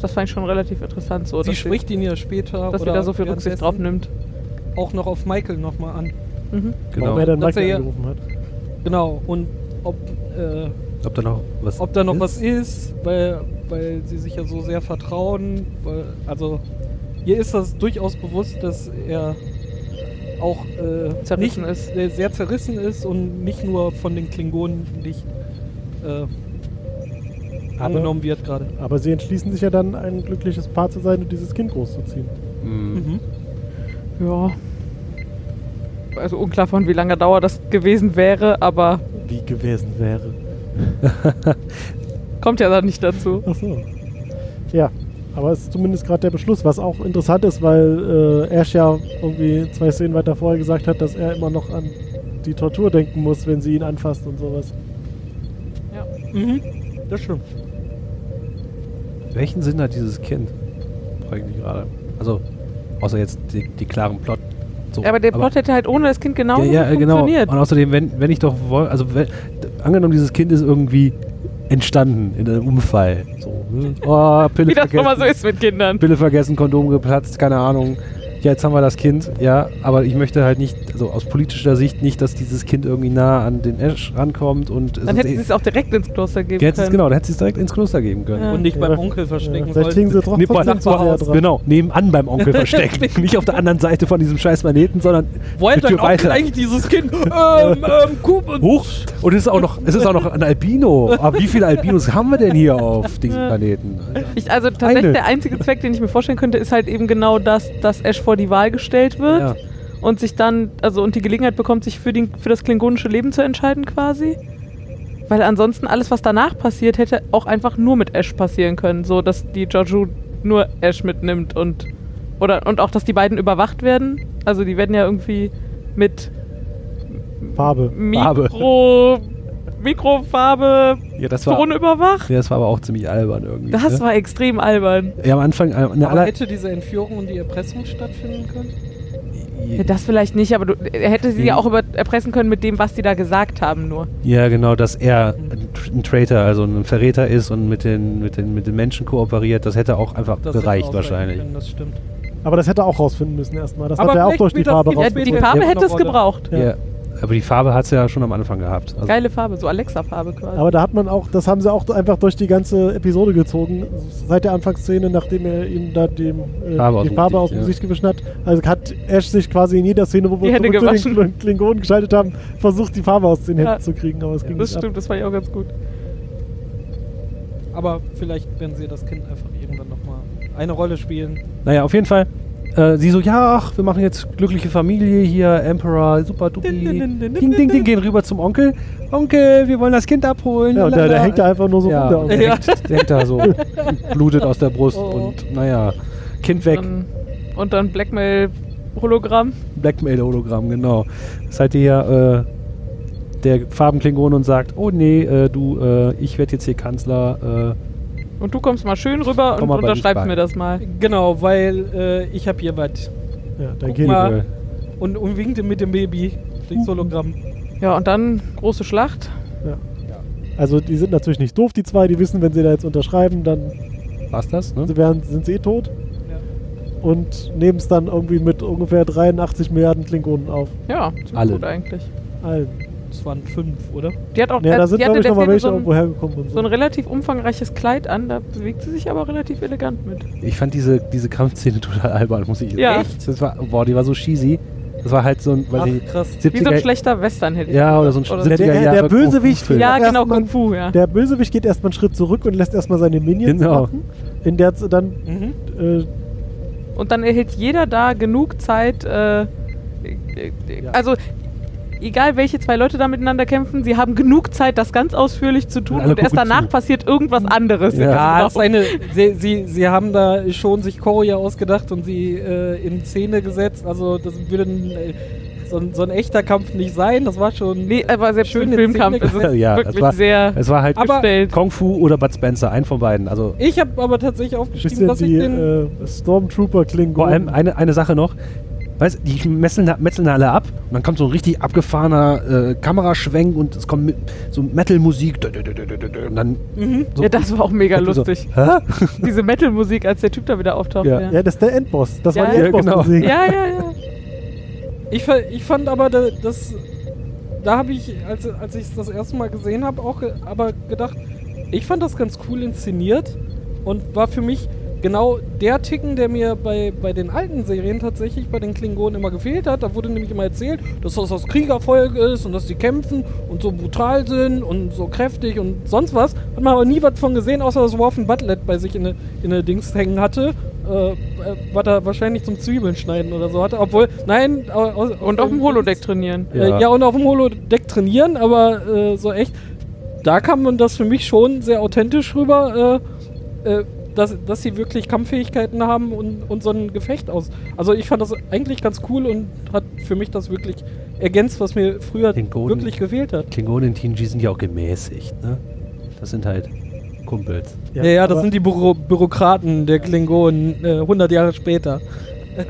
das fand ich schon relativ interessant, so. Sie dass spricht ihn ja später. dass sie da so viel Rücksicht drauf nimmt. Auch noch auf Michael nochmal an. Mhm. genau. Warum er dann Dass er Michael ja- angerufen hat. Genau. Und ob, äh, Ob da noch was ob da noch ist? was ist, weil, weil sie sich ja so sehr vertrauen. Weil, also, ihr ist das durchaus bewusst, dass er auch äh, Zerrissen nicht, ist. äh, sehr zerrissen ist und nicht nur von den Klingonen nicht äh, angenommen wird gerade. Aber sie entschließen sich ja dann, ein glückliches Paar zu sein und dieses Kind großzuziehen. Mhm. Mhm. Ja. Also unklar von wie lange Dauer das gewesen wäre, aber Wie gewesen wäre. kommt ja dann nicht dazu. Ach so. Ja, aber es ist zumindest gerade der Beschluss, was auch interessant ist, weil äh, Ash ja irgendwie zwei Szenen weiter vorher gesagt hat, dass er immer noch an die Tortur denken muss, wenn sie ihn anfasst und sowas. Ja. Mhm. Das stimmt. Welchen Sinn hat dieses Kind? Frage ich mich gerade. Also, außer jetzt die, die klaren Plot. So, aber der Plot hätte halt ohne das Kind genau ja, ja, genau. funktioniert. Und außerdem, wenn, wenn ich doch woll, also wenn, angenommen, dieses Kind ist irgendwie entstanden in einem Unfall. So, ne? oh, Pille Wie das mal so ist mit Kindern. Pille vergessen, Kondom geplatzt, keine Ahnung. Ja, jetzt haben wir das Kind, ja, aber ich möchte halt nicht, also aus politischer Sicht nicht, dass dieses Kind irgendwie nah an den Ash rankommt und Dann hätten eh- sie es auch direkt ins Kloster geben können. genau, dann hätte sie es direkt ins Kloster geben können. Ja. Und nicht Ja, beim Onkel verstecken Ja, vielleicht kriegen sie doch Nee, sehr dran. Genau, nebenan beim Onkel verstecken. nicht auf der anderen Seite von diesem scheiß Planeten, sondern Wo eine hat Tür dein Onkel eigentlich dieses Kind? ähm, ähm, Kup hoch. Und es ist auch noch, es ist auch noch ein Albino. Aber wie viele Albinos haben wir denn hier auf diesem. Planeten? Ich, also tatsächlich Eine. der einzige Zweck, den ich mir vorstellen könnte, ist halt eben genau das, dass Ash vor die Wahl gestellt wird Ja. und sich dann, also und die Gelegenheit bekommt, sich für, den, für das klingonische Leben zu entscheiden quasi. Weil ansonsten alles, was danach passiert, hätte auch einfach nur mit Ash passieren können. So, dass die Joju nur Ash mitnimmt und oder und auch, dass die beiden überwacht werden. Also die werden ja irgendwie mit Farbe. Mikro, Mikrofarbe Ja, das war, Ton überwacht. ja, das war aber auch ziemlich albern irgendwie. Das ne? war extrem albern. ja, am Anfang, äh, in der Aber hätte diese Entführung und die Erpressung stattfinden können? Ja, das vielleicht nicht, aber du, er hätte sie ja auch über, erpressen können mit dem, was die da gesagt haben, nur. ja, genau, dass er ein, Traitor, also ein Verräter ist und mit den, mit den, mit den Menschen kooperiert. Das hätte auch einfach Das gereicht wahrscheinlich. Können, das stimmt. Aber das hätte er auch rausfinden müssen erstmal. Das Aber hat er auch durch die Farbe Kind Ja, die. Farbe Ja. hätte es gebraucht. Ja. Ja. Aber die Farbe hat es ja schon am Anfang gehabt. Also, Geile Farbe, so Alexa-Farbe quasi. Aber da hat man auch, das haben sie auch einfach durch die ganze Episode gezogen. Seit der Anfangsszene, nachdem er ihm da dem, äh, Farbe die Farbe aus dem ja. Gesicht gewischt hat. Also hat Ash sich quasi in jeder Szene, wo Die wir zu den Klingonen geschaltet haben, versucht, die Farbe aus den Händen Ja. zu kriegen. Aber es ging das nicht ab. stimmt, das fand ich auch ganz gut. Aber vielleicht werden sie das Kind einfach irgendwann nochmal eine Rolle spielen. Naja, auf jeden Fall. Äh, sie so, ja, ach, wir machen jetzt glückliche Familie hier, Emperor, super dupi. Ding, ding, ding, gehen rüber zum Onkel. Onkel, wir wollen das Kind abholen. Ja, und der, der hängt da einfach nur so ja, rum. Der Ja. hängt, der hängt da so, blutet aus der Brust Oh. und naja, Kind weg. Dann, und dann Blackmail-Hologramm. Blackmail-Hologramm, genau. Das ist halt hier äh, der Farbenklingon und sagt, oh nee, äh, du, äh, ich werde jetzt hier Kanzler. Und du kommst mal schön rüber Komm und unterschreibst mir das mal. Genau, weil äh, ich habe hier was. Ja, Guck Kind. mal. Und, und winkte mit dem Baby durchs Hologramm. Ja, und dann große Schlacht. Ja. Also die sind natürlich nicht doof, die zwei. Die wissen, wenn sie da jetzt unterschreiben, dann war's das, ne? sie werden, sind sie eh tot. Ja. Und nehmen es dann irgendwie mit ungefähr 83 Milliarden Klingonen auf. Ja, ziemlich Alle. gut eigentlich. Allen. Das waren fünf, oder? Die hat auch Ja, äh, da sind, die hatte glaube ich, noch mal welche so ein, irgendwo hergekommen und so. so ein relativ umfangreiches Kleid an. Da bewegt sie sich aber relativ elegant mit. Ich fand diese, diese Kampfszene total albern, muss ich Ja. Echt? Das war, boah, die war so cheesy. Das war halt so ein, weiß Ach, krass. 70er, Wie so ein schlechter Western hätte ich Ja, oder so ein Oder Der- 70er der- der Jahre Bösewicht-. Ja, genau, Kung Fu, ja. Der Bösewicht geht erstmal einen Schritt zurück und lässt erstmal seine Minions Genau. machen. In der dann Mhm. äh, Und dann erhält jeder da genug Zeit. Äh, äh, äh, Also, egal welche zwei Leute da miteinander kämpfen, sie haben genug Zeit, das ganz ausführlich zu tun Und erst danach zu. passiert irgendwas anderes. Ja. Ja, Genau. das ist eine, sie, sie, sie haben da schon sich Choreo ausgedacht und sie äh, in Szene gesetzt. Also das würde ein, äh, so, ein, so ein echter Kampf nicht sein. Das war schon. Nee, aber selbst Schön Filmkampf Szene ist es. Ja, wirklich es war- sehr Es war halt gestellt. Kung Fu oder Bud Spencer, ein von beiden. Also Ich habe aber tatsächlich aufgeschrieben, dass ich die den. äh, Stormtrooper klingen. vor allem eine, eine Sache noch. Weißt, die metzeln, metzeln alle ab und dann kommt so ein richtig abgefahrener äh, Kameraschwenk und es kommt mit, so Metal-Musik und dann Mhm. so, ja, das war auch mega so, lustig. Hä? Diese Metal-Musik, als der Typ da wieder auftaucht. Ja. Ja, Ja, das ist der Endboss. Das Ja, war die ja, Endboss-Musik. ja, ja. ja. Ich, ich fand aber, da- das. Da habe ich, als, als ich es das erste Mal gesehen habe, auch ge aber gedacht, ich fand das ganz cool inszeniert und war für mich genau der Ticken, der mir bei, bei den alten Serien tatsächlich, bei den Klingonen immer gefehlt hat. Da wurde nämlich immer erzählt, dass das das Kriegervolk ist und dass die kämpfen und so brutal sind und so kräftig und sonst was. Hat man aber nie was von gesehen, außer dass Worfen Butlet bei sich in eine, in eine Dings hängen hatte. Äh, äh, was er wahrscheinlich zum Zwiebeln schneiden oder so hatte. Obwohl, nein. au- aus- Und auf dem Holodeck trainieren. äh, Ja. ja, und auf dem Holodeck trainieren, aber äh, so echt, da kam man das für mich schon sehr authentisch rüber, äh, äh, dass, dass sie wirklich Kampffähigkeiten haben und, und so ein Gefecht aus. Also ich fand das eigentlich ganz cool und hat für mich das wirklich ergänzt, was mir früher Golden- wirklich gefehlt hat. Klingonen in TNG sind ja auch gemäßigt. Ne? Das sind halt Kumpels. Ja, ja, das aber- sind die Büro Bürokraten der Klingonen äh, 100 Jahre später.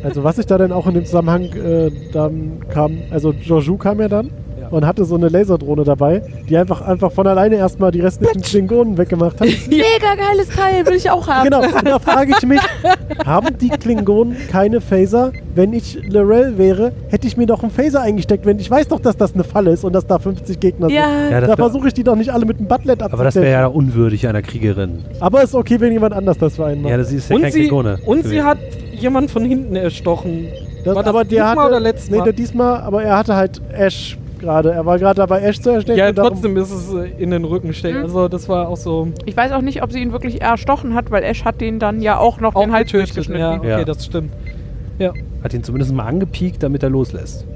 Also was ich da dann auch in dem Zusammenhang äh, dann kam, also Joju kam ja dann Ja. Und hatte so eine Laserdrohne dabei, die einfach einfach von alleine erstmal die restlichen Klingonen weggemacht hat. Mega geiles Teil, will ich auch haben. genau, und da frage ich mich, haben die Klingonen keine Phaser? Wenn ich Lorel wäre, hätte ich mir doch einen Phaser eingesteckt, wenn ich weiß doch, dass das eine Falle ist und dass da 50 Gegner Ja, Ja, sind. das Da versuche ich die doch nicht alle mit einem Butlet Aber das wäre ja unwürdig einer Kriegerin. Aber ist okay, wenn jemand anders das für einen macht. Ja, das ist ja und kein sie, Klingone. und sie hat jemand von hinten erstochen. Das, War das aber der diesmal hatte, oder letztes nee, Mal? der diesmal, aber er hatte halt Ash gerade. Er war gerade dabei, Ash zu erstechen. Ja, trotzdem ist es äh, in den Rücken stecken. Mhm. Also das war auch so Ich weiß auch nicht, ob sie ihn wirklich erstochen hat, weil Ash hat den dann ja auch noch auch den Hals durchgeschnitten. Ja, okay, Ja. das stimmt. Ja. Hat ihn zumindest mal angepiekt, damit er loslässt.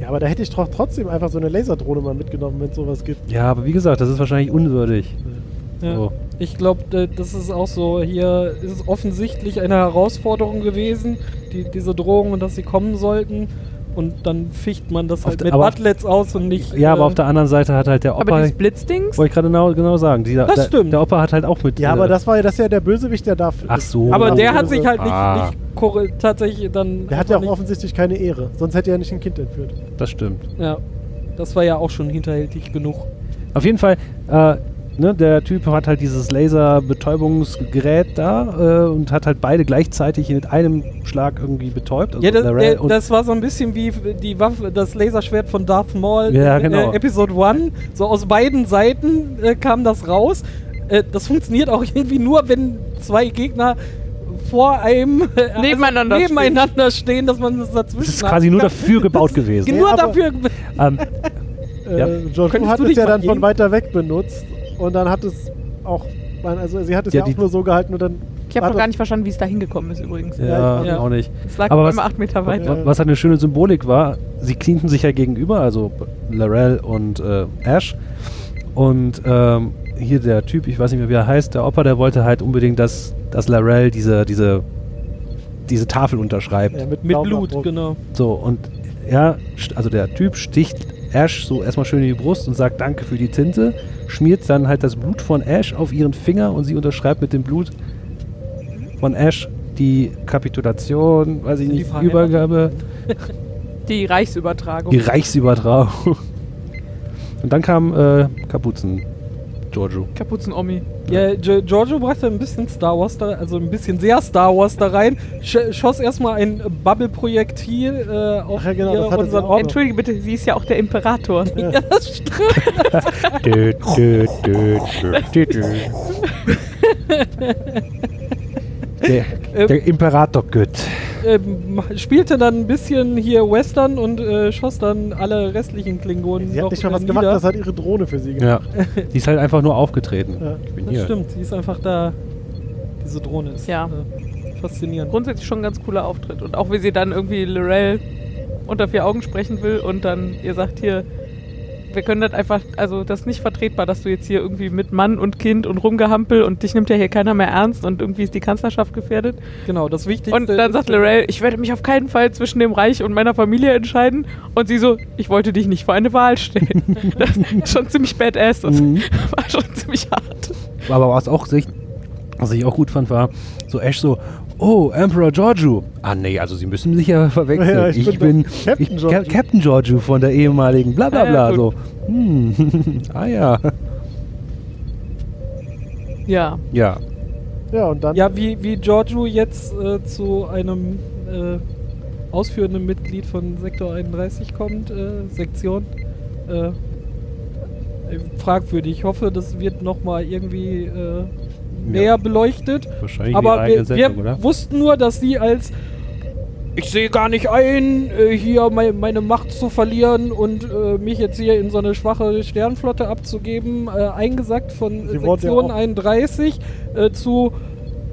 Ja, aber da hätte ich doch trotzdem einfach so eine Laserdrohne mal mitgenommen, wenn es sowas gibt. Ja, aber wie gesagt, das ist wahrscheinlich unwürdig. Ja. So. Ich glaube, das ist auch so, hier ist es offensichtlich eine Herausforderung gewesen, die, diese Drohung und dass sie kommen sollten. Und dann ficht man das Auf halt mit aber- Butlets aus und nicht. Ja, aber äh, auf der anderen Seite hat halt der Aber Opa. dieses Blitzdings? Wollte ich gerade genau, genau sagen. Dieser, Das der, stimmt. Der Opa hat halt auch mit. Ja, äh, aber das war ja, das ist ja der Bösewicht, der darf. Ach so. aber der Ja, hat sich halt nicht, Ah. nicht tatsächlich dann. Der hat ja auch nicht, offensichtlich keine Ehre. Sonst hätte er nicht ein Kind entführt. Das stimmt. Ja, das war ja auch schon hinterhältig genug. Auf jeden Fall, äh, ne, der Typ hat halt dieses Laser-Betäubungsgerät da äh, und hat halt beide gleichzeitig mit einem Schlag irgendwie betäubt. Also ja, das, der, und- das war so ein bisschen wie die Waffe, das Laserschwert von Darth Maul Ja, in genau. äh, Episode 1. So aus beiden Seiten äh, kam das raus. Äh, das funktioniert auch irgendwie nur, wenn zwei Gegner vor einem äh, Nebeneinander nebeneinander stehen, dass man das dazwischen das ist quasi nur dafür gebaut gewesen. Nur aber- dafür. ähm, Äh, Ja. Könntest hat du es dich ja mal dann von weiter weg benutzt. Und dann hat es auch. Also sie hat es Ja, ja, auch nur so gehalten und dann. Ich habe noch gar nicht verstanden, wie es da hingekommen ist übrigens. ja, Ja. auch nicht. Es lag Aber immer acht Meter weiter. wa- Was halt eine schöne Symbolik war, sie cleanten sich ja gegenüber, also Larell und äh, Ash. Und ähm, hier der Typ, ich weiß nicht mehr, wie er heißt, der Opa, der wollte halt unbedingt, dass, dass Larell diese, diese, diese Tafel unterschreibt. Ja, mit, Mit. Blut, genau. So, und er, st- also der Typ sticht Ash so erstmal schön in die Brust und sagt Danke für die Tinte, schmiert dann halt das Blut von Ash auf ihren Finger und sie unterschreibt mit dem Blut von Ash die Kapitulation, weiß ich Die nicht, Verheiratung. Übergabe, Die Reichsübertragung. die Reichsübertragung. Und dann kam äh, Kapuzen, Giorgio. Kapuzen-Omi. Ja, Gi- Giorgio brachte ein bisschen Star Wars da, also ein bisschen sehr Star Wars da rein. Sch schoss erstmal ein Bubble-Projektil äh, auf ja, genau, hier unseren Ort. Entschuldige bitte, sie ist ja auch der Imperator. Ja, das stimmt. Dö, dö, dö, dö, dö, dö. Der, der Imperator Gött. Ähm, spielte dann ein bisschen hier Western und äh, schoss dann alle restlichen Klingonen. Sie hat nicht schon äh, was gemacht, nieder. das hat ihre Drohne für sie Ja. gemacht. Die ist halt einfach nur aufgetreten. Ja. Ich bin Das hier. stimmt, sie ist einfach da. Diese Drohne ist Ja. äh, faszinierend. Grundsätzlich schon ein ganz cooler Auftritt. Und auch wie sie dann irgendwie Lorel unter vier Augen sprechen will und dann ihr sagt hier, wir können das einfach, also das ist nicht vertretbar, dass du jetzt hier irgendwie mit Mann und Kind und rumgehampel und dich nimmt ja hier keiner mehr ernst und irgendwie ist die Kanzlerschaft gefährdet. Genau, das Wichtigste. Und dann sagt Lorel, ich werde mich auf keinen Fall zwischen dem Reich und meiner Familie entscheiden. Und sie so, ich wollte dich nicht vor eine Wahl stellen. das ist schon ziemlich badass. Das Mhm. war schon ziemlich hart. Aber was auch sich, was ich auch gut fand, war so Ash so, oh, Emperor Giorgio. Ah nee, also sie müssen sich ja verwechseln. Ja, ich ich, bin bin, Captain ich, Giorgio. Ca- Captain Giorgio von der ehemaligen bla bla Ah, ja, so, hm, ah ja. Ja. Ja, Ja, und dann. Ja, wie, wie Giorgio jetzt äh, zu einem äh, ausführenden Mitglied von Sektor 31 kommt, äh, Sektion. Äh, äh, fragwürdig. Ich hoffe, das wird nochmal irgendwie äh, näher beleuchtet. wahrscheinlich Aber wir, wir Sendung, oder? wussten nur, dass sie als ich sehe gar nicht ein, äh, hier mei meine Macht zu verlieren und äh, mich jetzt hier in so eine schwache Sternflotte abzugeben, äh, eingesackt von Sie ja Sektion auch- 31 äh, zu,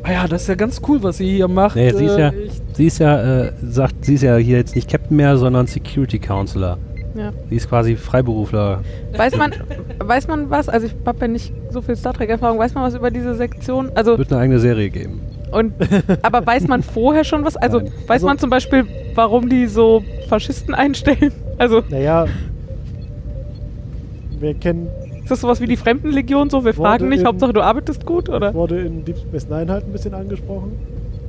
ah ja, das ist ja ganz cool, was sie hier macht. Nee, sie ist ja, ich, sie ist ja, äh, sagt, sie ist ja hier jetzt nicht Captain mehr, sondern Security Counselor. Ja. Sie ist quasi Freiberufler. Weiß man, weiß man was? Also ich habe ja nicht so viel Star Trek-Erfahrung. Weiß man was über diese Sektion? Also Wird eine eigene Serie geben. und aber weiß man vorher schon was? Also Nein. weiß Also- man zum Beispiel, warum die so Faschisten einstellen? Also Naja. Wir kennen, ist das sowas wie die Fremdenlegion so? Wir fragen nicht, in- Hauptsache du arbeitest gut oder? wurde in Deep Space Nine halt ein bisschen angesprochen.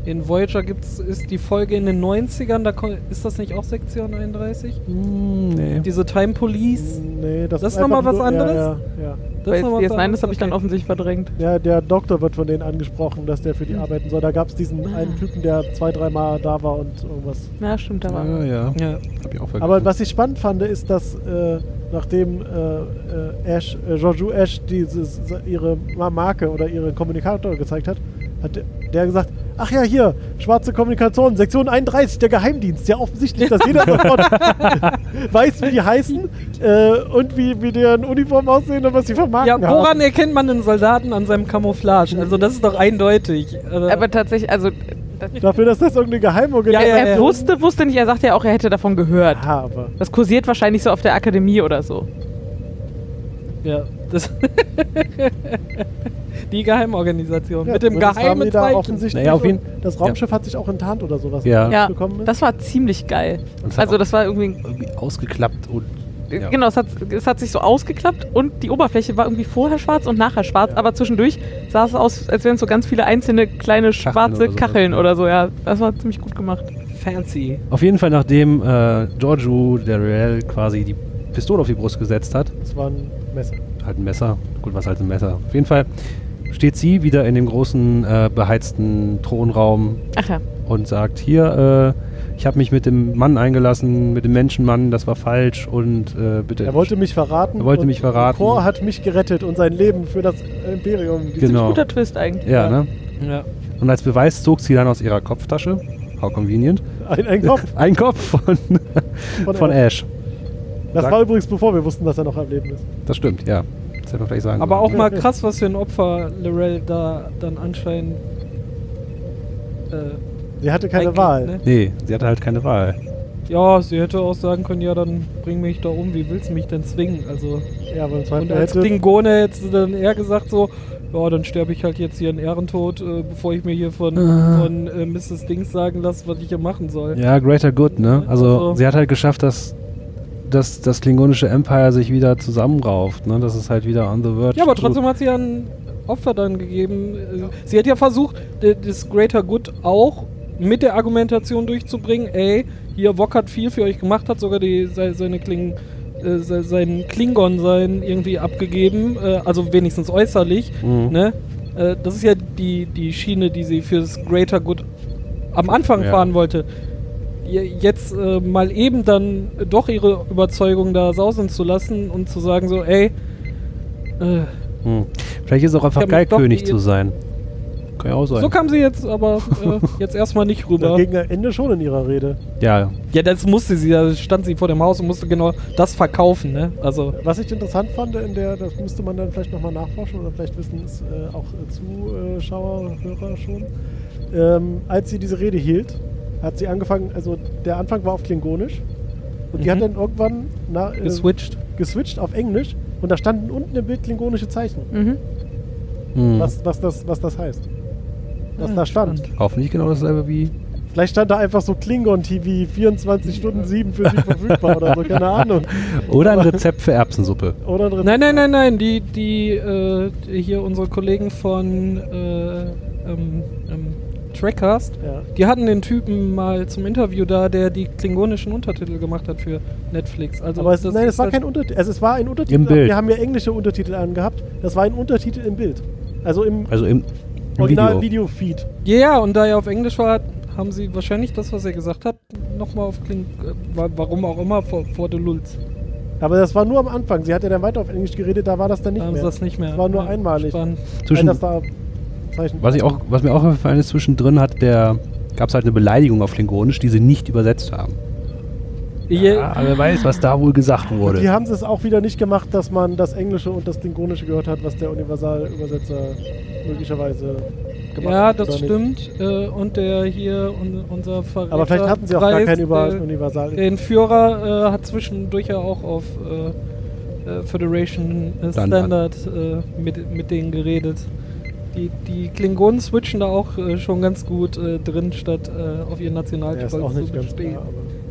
In Voyager gibt's, ist die Folge in den 90ern, da ist das nicht auch Sektion 31? Hm, nee. Diese Time Police? Nee, das, Das ist ist noch mal einfach was anderes? Ja, ja, Das ist noch was DS9, das habe ich dann offensichtlich verdrängt. ja. ja, der Doktor wird von denen angesprochen, dass der für Hm. die arbeiten soll. Da gab es diesen einen Typen, der zwei, dreimal da war und irgendwas. Ja, stimmt, da war. Ja, ja. Ja. Hab ich auch vergessen. Aber was ich spannend fand, ist, dass äh, nachdem äh, äh, Ash, äh, Jojo Ash dieses, ihre Ma- Marke oder ihren Kommunikator gezeigt hat, hat der gesagt, ach ja, hier, schwarze Kommunikation, Sektion 31, der Geheimdienst. Ja, offensichtlich, dass jeder sofort weiß, wie die heißen äh, und wie, wie deren Uniform aussehen und was sie für Marken Ja, woran haben. erkennt man einen Soldaten an seinem Camouflage? Also das ist doch eindeutig. Also, Aber tatsächlich, also Dafür, dass das irgendeine Geheimorganisation Ja, ja, er ja. wusste, wusste nicht, er sagte ja auch, er hätte davon gehört. Ja, aber Das kursiert wahrscheinlich so auf der Akademie oder so. Ja, das die Geheimorganisation ja, mit dem geheimen Zeichen. Naja, auf jeden- Das Raumschiff hat sich auch enttarnt oder sowas. Ja. Ja, das war ziemlich geil. Es hat Also das war irgendwie, irgendwie ausgeklappt und Ja. genau, es hat, es hat sich so ausgeklappt und die Oberfläche war irgendwie vorher schwarz und nachher schwarz, Ja. aber zwischendurch sah es aus, als wären so ganz viele einzelne kleine schwarze oder so. Kacheln oder so, ja. Das war ziemlich gut gemacht. Fancy. Auf jeden Fall, nachdem äh, Giorgio, der Real, quasi die Pistole auf die Brust gesetzt hat, Das war ein Messer. halt ein Messer, gut, was halt ein Messer. Auf jeden Fall steht sie wieder in dem großen äh, beheizten Thronraum Ach ja. und sagt, hier, äh, ich habe mich mit dem Mann eingelassen, mit dem Menschenmann, das war falsch und äh, bitte... Er wollte mich verraten. Er wollte mich verraten. Kor hat mich gerettet und sein Leben für das Imperium. Genau. Guter Twist eigentlich. ja, Ja. ne? Ja. Und als Beweis zog sie dann aus ihrer Kopftasche, how convenient, Ein, ein Kopf einen Kopf von, von, von Ash. Das war übrigens bevor wir wussten, dass er noch am Leben ist. Das stimmt, ja. Das hätte man vielleicht sagen Aber auch mal krass, was für ein Opfer Lorel da dann anscheinend. Äh, Sie hatte keine eingeht, Wahl. ne? Nee, sie hatte halt keine Wahl. Ja, sie hätte auch sagen können, ja, dann bring mich da um, wie willst du mich denn zwingen? Also, Ja, aber im und Zweifel als hätte. Klingone hätte sie dann eher gesagt so, ja, dann sterbe ich halt jetzt hier in Ehrentod, äh, bevor ich mir hier von, Ah. von äh, Mrs. Dings sagen lasse, was ich hier machen soll. Ja, greater good, ne? Also, Also- sie hat halt geschafft, dass, dass das klingonische Empire sich wieder zusammenrauft, ne? Das ist halt wieder on the verge. Ja, aber trotzdem hat sie ja ein Opfer dann gegeben. Äh, Sie hat ja versucht, das Greater Good auch mit der Argumentation durchzubringen, ey, hier Wok hat viel für euch gemacht, hat sogar die, se- seine Kling, äh, se- seinen Klingon sein irgendwie abgegeben, äh, also wenigstens äußerlich, Mhm. ne? Äh, das ist ja die, die Schiene, die sie fürs Greater Good am Anfang Ja. fahren wollte. Je- Jetzt äh, mal eben dann doch ihre Überzeugung da sausen zu lassen und zu sagen so, ey, äh, Hm. Vielleicht ist es auch einfach geil, König zu sein. Kann ja auch sein. So kam sie jetzt aber äh, jetzt erstmal nicht rüber. Am Ende schon in ihrer Rede. ja, Ja, das musste sie, da stand sie vor dem Haus und musste genau das verkaufen, ne? Also, Was ich interessant fand in der, das müsste man dann vielleicht nochmal nachforschen oder vielleicht wissen es äh, auch Zuschauer, Hörer schon. Ähm, als sie diese Rede hielt, hat sie angefangen, also der Anfang war auf Klingonisch Und die Mhm. hat dann irgendwann na, äh, Geswitcht. geswitcht auf Englisch und da standen unten im Bild klingonische Zeichen. Mhm. Hm. Was, was, das, was das heißt. Was Ah, da stand. spannend. Hoffentlich genau dasselbe wie. Vielleicht stand da einfach so Klingon TV 24 Stunden 7 für sie verfügbar oder so, keine Ahnung. Oder ein Rezept für Erbsensuppe. Oder ein Nein, nein, nein, nein. Die, die, äh, die hier unsere Kollegen von äh, ähm, ähm, Trackcast, Ja. die hatten den Typen mal zum Interview da, der die klingonischen Untertitel gemacht hat für Netflix. Also Aber es, das nein, es war halt- kein Untertitel. Also es war ein Untertitel. Im aber Bild. Wir haben ja englische Untertitel angehabt. Das war ein Untertitel im Bild. Also im Also im, im original Video. Video-Feed. Ja, und da er auf Englisch war, haben sie wahrscheinlich das, was er gesagt hat, nochmal auf Kling... Äh, wa- warum auch immer, vor, vor The Lulz. Aber das war nur am Anfang. Sie hat ja dann weiter auf Englisch geredet, da war das dann nicht Da haben mehr. sie das nicht mehr. Das war nur Ja, einmalig. Zwischen, das da Zeichen. was, ich auch, was mir auch aufgefallen ist, zwischendrin hat der gab es halt eine Beleidigung auf Klingonisch, die sie nicht übersetzt haben. Ja, wer weiß, was da wohl gesagt wurde. hier haben sie es auch wieder nicht gemacht, dass man das Englische und das Klingonische gehört hat, was der Universalübersetzer möglicherweise gemacht Ja, hat. das oder nicht. stimmt. Äh, und der hier, un, unser Verräter Aber vielleicht hatten sie auch gar Dreis, kein Über der, Universal. der Entführer äh, hat zwischendurch ja auch auf äh, äh, Federation äh, Standard. Standard äh, mit, mit denen geredet. Die, die Klingonen switchen da auch äh, schon ganz gut äh, drin, statt äh, auf ihren ja, ist Nationalstolz auch zu nicht ganz bestehen.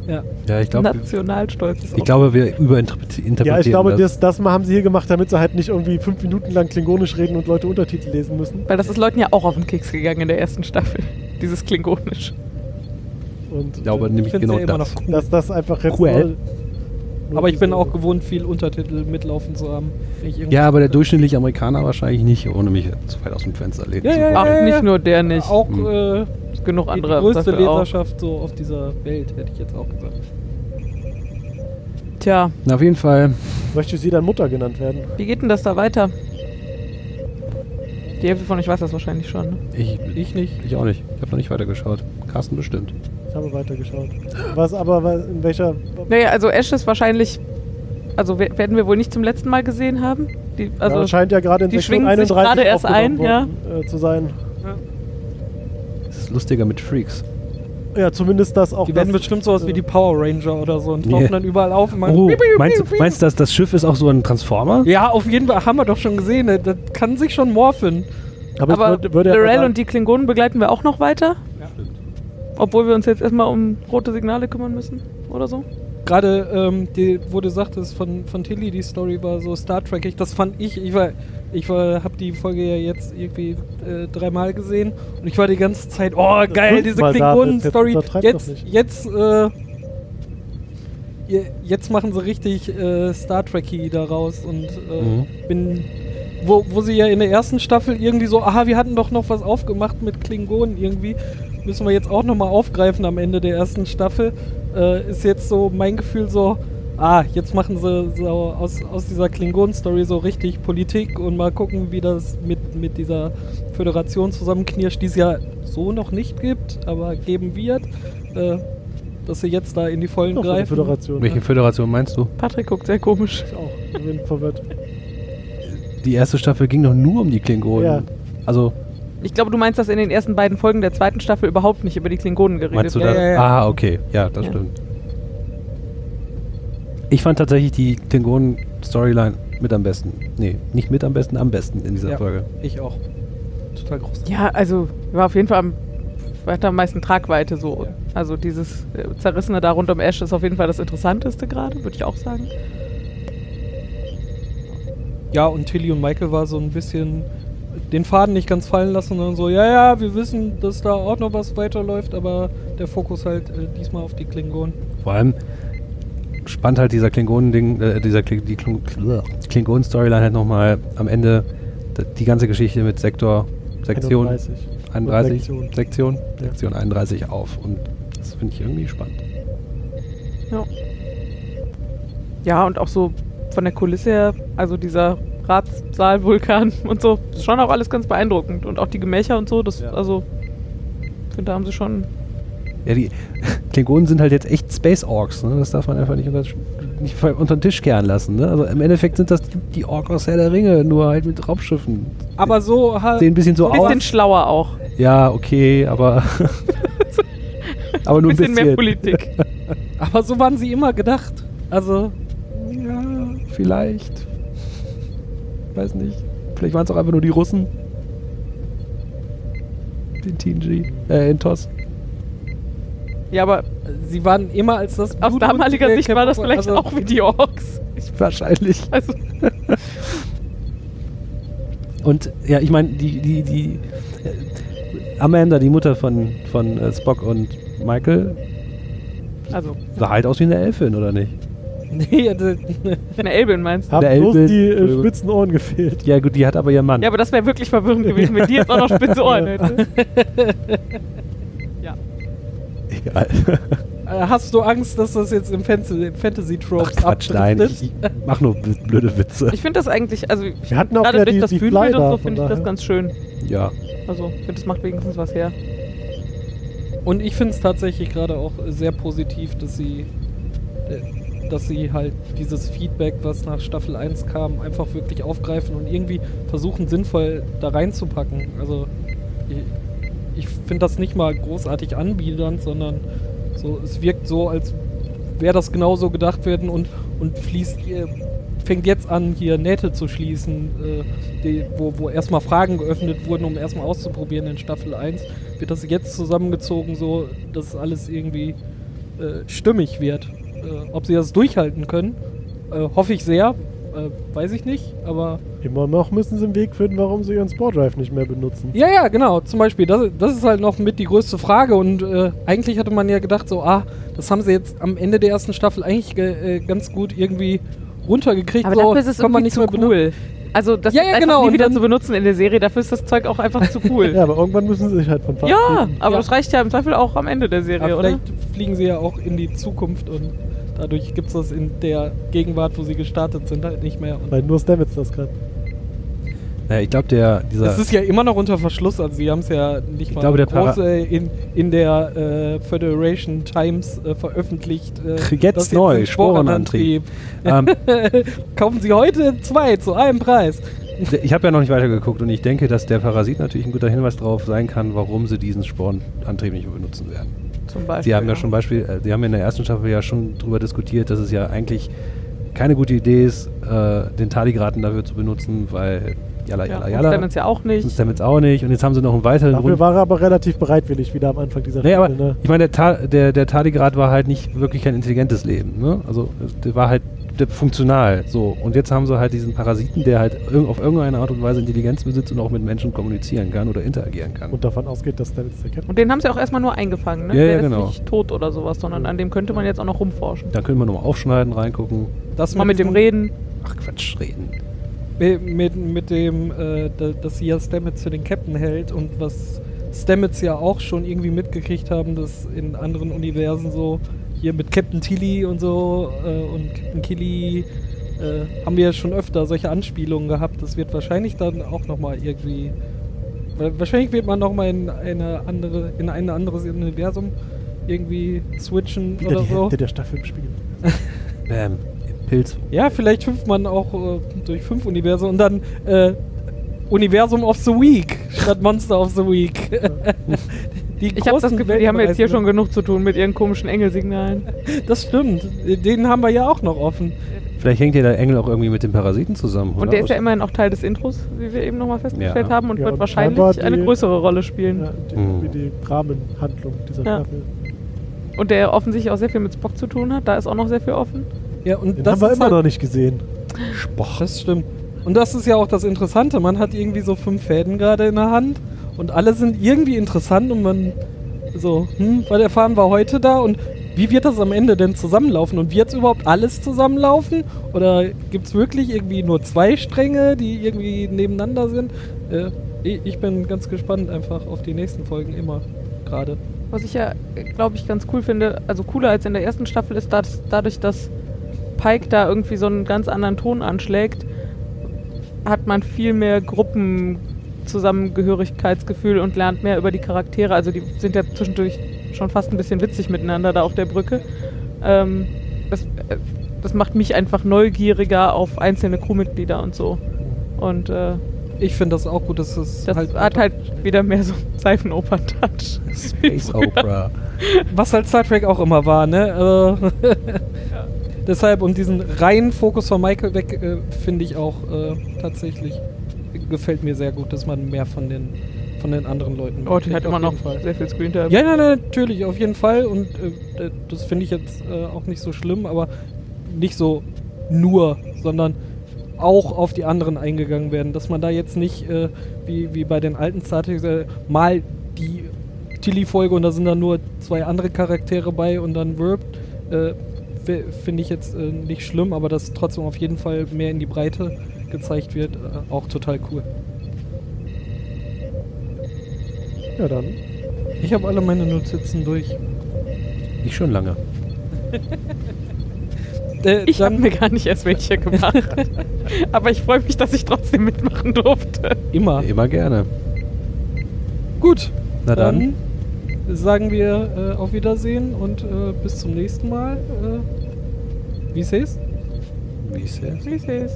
Ja. ja, ich glaube, Nationalstolz ist ich auch- glaube, wir überinterpretieren ja, ich glaube, das. das, das mal haben sie hier gemacht, damit sie halt nicht irgendwie fünf Minuten lang Klingonisch reden und Leute Untertitel lesen müssen. Weil das ist Leuten ja auch auf den Keks gegangen in der ersten Staffel. Dieses Klingonisch. Und Ich glaube nämlich genau das. cool. dass das einfach jetzt Cool. Aber ich bin auch gewohnt, viel Untertitel mitlaufen zu haben. Ja, aber der durchschnittliche Amerikaner wahrscheinlich nicht, ohne mich zu weit aus dem Fenster lehnen Ja, zu ja, wollen. Ach, nicht nur der nicht. Auch Hm. äh, genug die, die andere. größte auch. Leserschaft so auf dieser Welt, hätte ich jetzt auch gesagt. Tja, Na, auf jeden Fall. Möchte sie dann Mutter genannt werden? wie geht denn das da weiter? Die Hälfte von euch weiß das wahrscheinlich schon. Ne? Ich, Ich nicht. ich auch nicht. Ich habe noch nicht weitergeschaut. Carsten bestimmt. Ich habe weitergeschaut. Was aber, in welcher. Naja, also Ash ist wahrscheinlich. Also we- werden wir wohl nicht zum letzten Mal gesehen haben. Die, also ja, scheint ja gerade in die Sektion schwingen sich 31 gerade erst ein, worden, äh, zu sein. Es ist lustiger mit Freaks. Ja, zumindest das auch. Die werden bestimmt sowas wie äh, die Power Ranger oder so und Ja. tauchen dann überall auf und machen Oh, meinst, piu. meinst du, dass das Schiff ist auch so ein Transformer? Ja, auf jeden Fall haben wir doch schon gesehen. ne? Das kann sich schon morphen. Aber, aber ich würde, würde ja Lorel und die Klingonen begleiten wir auch noch weiter. Obwohl wir uns jetzt erstmal um rote Signale kümmern müssen oder so. Gerade, ähm, die, wo du sagtest, von, von Tilly, die Story war so Star Trek-ig, das fand ich, ich war, ich war, hab die Folge ja jetzt irgendwie äh, dreimal gesehen und ich war die ganze Zeit, oh geil, diese Klingonen-Story, jetzt jetzt, äh, je- jetzt machen sie richtig äh, Star Trek-y daraus und äh, Mhm. bin, wo, wo sie ja in der ersten Staffel irgendwie so, aha, wir hatten doch noch was aufgemacht mit Klingonen irgendwie, müssen wir jetzt auch nochmal aufgreifen am Ende der ersten Staffel, äh, ist jetzt so mein Gefühl so, ah, jetzt machen sie so aus, aus dieser Klingonen-Story so richtig Politik und mal gucken, wie das mit, mit dieser Föderation zusammenknirscht, die es ja so noch nicht gibt, aber geben wird, äh, dass sie jetzt da in die Vollen eine greifen. Föderation. Welche Föderation meinst du? Patrick guckt sehr komisch. Ich auch. Ich bin verwirrt. Die erste Staffel ging doch nur um die Klingonen. Ja. Also, Ich glaube, du meinst, dass in den ersten beiden Folgen der zweiten Staffel überhaupt nicht über die Klingonen geredet meinst du wird. da? ja, ja. Ah, okay. Ja, das Ja. stimmt. Ich fand tatsächlich die Klingonen-Storyline mit am besten. Nee, nicht mit am besten, am besten in dieser Ja. Folge. Ich auch. Total groß. Ja, also war auf jeden Fall am, hat am meisten Tragweite so. Also dieses äh, Zerrissene da rund um Ash ist auf jeden Fall das Interessanteste gerade, würde ich auch sagen. Ja, und Tilly und Michael war so ein bisschen den Faden nicht ganz fallen lassen, sondern so, ja, ja, wir wissen, dass da auch noch was weiterläuft, aber der Fokus halt äh, diesmal auf die Klingonen. Vor allem spannt halt dieser Klingonen-Ding, äh, dieser Kling die Kling Klingonen-Storyline halt nochmal am Ende die ganze Geschichte mit Sektor, Sektion 31. 31, Sektion. Sektion, Ja. Sektion 31 auf. Und das finde ich irgendwie spannend. Ja. Ja, und auch so von der Kulisse her, also dieser Ratssaal-Vulkan und so, ist schon auch alles ganz beeindruckend. Und auch die Gemächer und so, das, Ja. also, ich finde, da haben sie schon. Ja, die Klingonen sind halt jetzt echt Space Orks, ne? Das darf man einfach nicht unter, nicht unter den Tisch kehren lassen, ne? Also im Endeffekt sind das die, die Orks aus Herr der Ringe, nur halt mit Raumschiffen. Aber so halt. Sehen ein bisschen so Ein bisschen aus. schlauer auch. Ja, okay, aber. aber nur Ein bisschen, bisschen. mehr Politik. Aber so waren sie immer gedacht. Also, Ja, vielleicht. Weiß nicht. Vielleicht waren es auch einfach nur die Russen. Den TNG. Äh, in TOS. Ja, aber sie waren immer als das aus damaliger Sicht war das vielleicht also, auch wie die Orks. Wahrscheinlich. Also, Und ja, ich meine, die, die, die äh, Amanda, die Mutter von, von äh, Spock und Michael, also sah halt aus wie eine Elfin, oder nicht? Nee, eine Elbin meinst du? Haben Der bloß die äh, spitzen Ohren gefehlt. Ja, gut, die hat aber ihren Mann. Ja, aber das wäre wirklich verwirrend gewesen, wenn die jetzt auch noch spitze Ohren hätte. ja. Egal. Äh, Hast du Angst, dass das jetzt im Fantasy, Fantasy Ach Tropes Quatsch, nein. abdriftet? Ich, ich mach nur blöde Witze. Ich finde das eigentlich, also ich- Wir hatten auch gerade ja durch die- das die Bühnenbild und so finde ich das ganz schön. Ja. Also, ich finde, das macht wenigstens was her. Und ich finde es tatsächlich gerade auch sehr positiv, dass sie, äh, dass sie halt dieses Feedback, was nach Staffel 1 kam, einfach wirklich aufgreifen und irgendwie versuchen, sinnvoll da reinzupacken. Also, ich, ich finde das nicht mal großartig anbiedernd, sondern so, es wirkt so, als wäre das genauso gedacht werden und, und fließt, äh, fängt jetzt an, hier Nähte zu schließen, äh, die, wo, wo erstmal Fragen geöffnet wurden, um erstmal auszuprobieren in Staffel 1, wird das jetzt zusammengezogen, so dass alles irgendwie äh, stimmig wird. Äh, ob sie das durchhalten können, äh, hoffe ich sehr. Äh, weiß ich nicht, aber Immer noch müssen sie einen Weg finden, warum sie ihren Spore-Drive nicht mehr benutzen. Ja, ja, genau. Zum Beispiel, das, das ist halt noch mit die größte Frage. Und äh, eigentlich hatte man ja gedacht, so, ah, das haben sie jetzt am Ende der ersten Staffel eigentlich ge- äh, ganz gut irgendwie runtergekriegt. Aber so, dafür ist es kann man irgendwie nicht zu mehr benutzen. cool. Also, das Ja, ja, einfach genau, nie wieder zu benutzen in der Serie, dafür ist das Zeug auch einfach zu cool. Ja, aber irgendwann müssen sie sich halt von Ja, verabschieden. aber Ja. das reicht ja im Zweifel auch am Ende der Serie, Aber oder? vielleicht fliegen sie ja auch in die Zukunft und dadurch gibt es das in der Gegenwart, wo sie gestartet sind, halt nicht mehr. Und Weil nur Stamets das kann. Ja, ich glaube, der, dieser. es ist ja immer noch unter Verschluss, also sie haben es ja nicht mal glaube, der groß Para- äh, in, in der äh, Federation Times äh, veröffentlicht. Äh, Jetzt neu, Sporenantrieb. Sporenantrieb. ähm, Kaufen Sie heute zwei zu einem Preis. ich habe ja noch nicht weitergeguckt und ich denke, dass der Parasit natürlich ein guter Hinweis darauf sein kann, warum sie diesen Sporenantrieb nicht mehr benutzen werden. Zum Beispiel. Sie haben ja schon Beispiel, äh, Sie haben in der ersten Staffel ja schon darüber diskutiert, dass es ja eigentlich keine gute Idee ist, äh, den Tardigraten dafür zu benutzen, weil jalla, Ja, jalla, und. Stamets ja auch nicht. Und Stamets auch nicht. Und jetzt haben sie noch einen weiteren Dafür Grund. war er aber relativ bereitwillig, wieder am Anfang dieser Nee, aber Staffel. Ne? ich meine, der, Ta der, der Tardigrad war halt nicht wirklich kein intelligentes Leben. Ne? Also der war halt funktional. So. Und jetzt haben sie halt diesen Parasiten, der halt irg auf irgendeine Art und Weise Intelligenz besitzt und auch mit Menschen kommunizieren kann oder interagieren kann. Und davon ausgeht, dass Stamets der Captain Und den haben sie auch erstmal nur eingefangen, ne? Ja, ja, Der ist genau. nicht tot oder sowas, sondern an dem könnte man jetzt auch noch rumforschen. da können wir nochmal aufschneiden, reingucken. Das Mal mit dem reden. Ach Quatsch, reden. Mit, mit, mit dem, äh, da, dass sie ja Stamets für den Captain hält und was Stamets ja auch schon irgendwie mitgekriegt haben, dass in anderen Universen so hier mit Captain Tilly und so äh, und Captain Killy äh, haben wir ja schon öfter solche Anspielungen gehabt. Das wird wahrscheinlich dann auch nochmal irgendwie. wa- Wahrscheinlich wird man nochmal in eine andere, in ein anderes Universum irgendwie switchen wieder oder die so. Hälfte der Staffel gespielt. Bam. Pilz. Ja, vielleicht hüpft man auch äh, durch fünf Universen und dann äh, Universum of the Week statt Monster of the Week. die Ich habe das Gefühl, die haben jetzt hier schon genug zu tun mit ihren komischen Engelsignalen. Das stimmt. Den haben wir ja auch noch offen. Vielleicht hängt ja der Engel auch irgendwie mit dem Parasiten zusammen. Und oder? der ist ja immerhin auch Teil des Intros, wie wir eben nochmal festgestellt Ja. haben, und Ja, wird und wahrscheinlich die- eine größere Rolle spielen. Ja, die, Mhm. wie die Rahmenhandlung dieser Ja. Staffel. Und der offensichtlich auch sehr viel mit Spock zu tun hat. Da ist auch noch sehr viel offen. Ja, und Den das haben wir immer halt, noch nicht gesehen. Das stimmt. Und das ist ja auch das Interessante. Man hat irgendwie so fünf Fäden gerade in der Hand und alle sind irgendwie interessant und man so, hm, weil erfahren wir heute da und wie wird das am Ende denn zusammenlaufen? Und wird es überhaupt alles zusammenlaufen? Oder gibt es wirklich irgendwie nur zwei Stränge, die irgendwie nebeneinander sind? Äh, ich, bin ganz gespannt einfach auf die nächsten Folgen immer gerade. Was ich ja, glaube ich, ganz cool finde, also cooler als in der ersten Staffel ist, dass dadurch, dass Pike da irgendwie so einen ganz anderen Ton anschlägt, hat man viel mehr Gruppenzusammengehörigkeitsgefühl und lernt mehr über die Charaktere. Also die sind ja zwischendurch schon fast ein bisschen witzig miteinander da auf der Brücke. Ähm, das, äh, das macht mich einfach neugieriger auf einzelne Crewmitglieder und so. Und äh, Ich finde das auch gut, dass es Das halt, hat halt wieder mehr so Seifenopern-Touch. Space Opera. was halt Star Trek auch immer war, ne? Äh, Deshalb und diesen reinen Fokus von Michael weg äh, finde ich auch äh, tatsächlich gefällt mir sehr gut, dass man mehr von den von den anderen Leuten Oh, die hat immer noch Fall. sehr viel Screentime. Ja, ja, natürlich, auf jeden Fall. Und äh, das finde ich jetzt äh, auch nicht so schlimm, aber nicht so nur, sondern auch auf die anderen eingegangen werden. Dass man da jetzt nicht, äh, wie, wie bei den alten Trek, äh, mal die Tilly-Folge und da sind dann nur zwei andere Charaktere bei und dann wirbt. Äh, finde ich jetzt äh, nicht schlimm, aber dass trotzdem auf jeden Fall mehr in die Breite gezeigt wird, äh, auch total cool. Ja, dann. Ich habe alle meine Notizen durch. Nicht schon lange. Äh, Ich habe mir gar nicht erst welche gemacht. Aber ich freue mich, dass ich trotzdem mitmachen durfte. immer. Immer gerne. Gut, Na dann. dann sagen wir äh, auf Wiedersehen und äh, bis zum nächsten Mal. Äh, wie es heißt? Wie ist es? Wie ist es?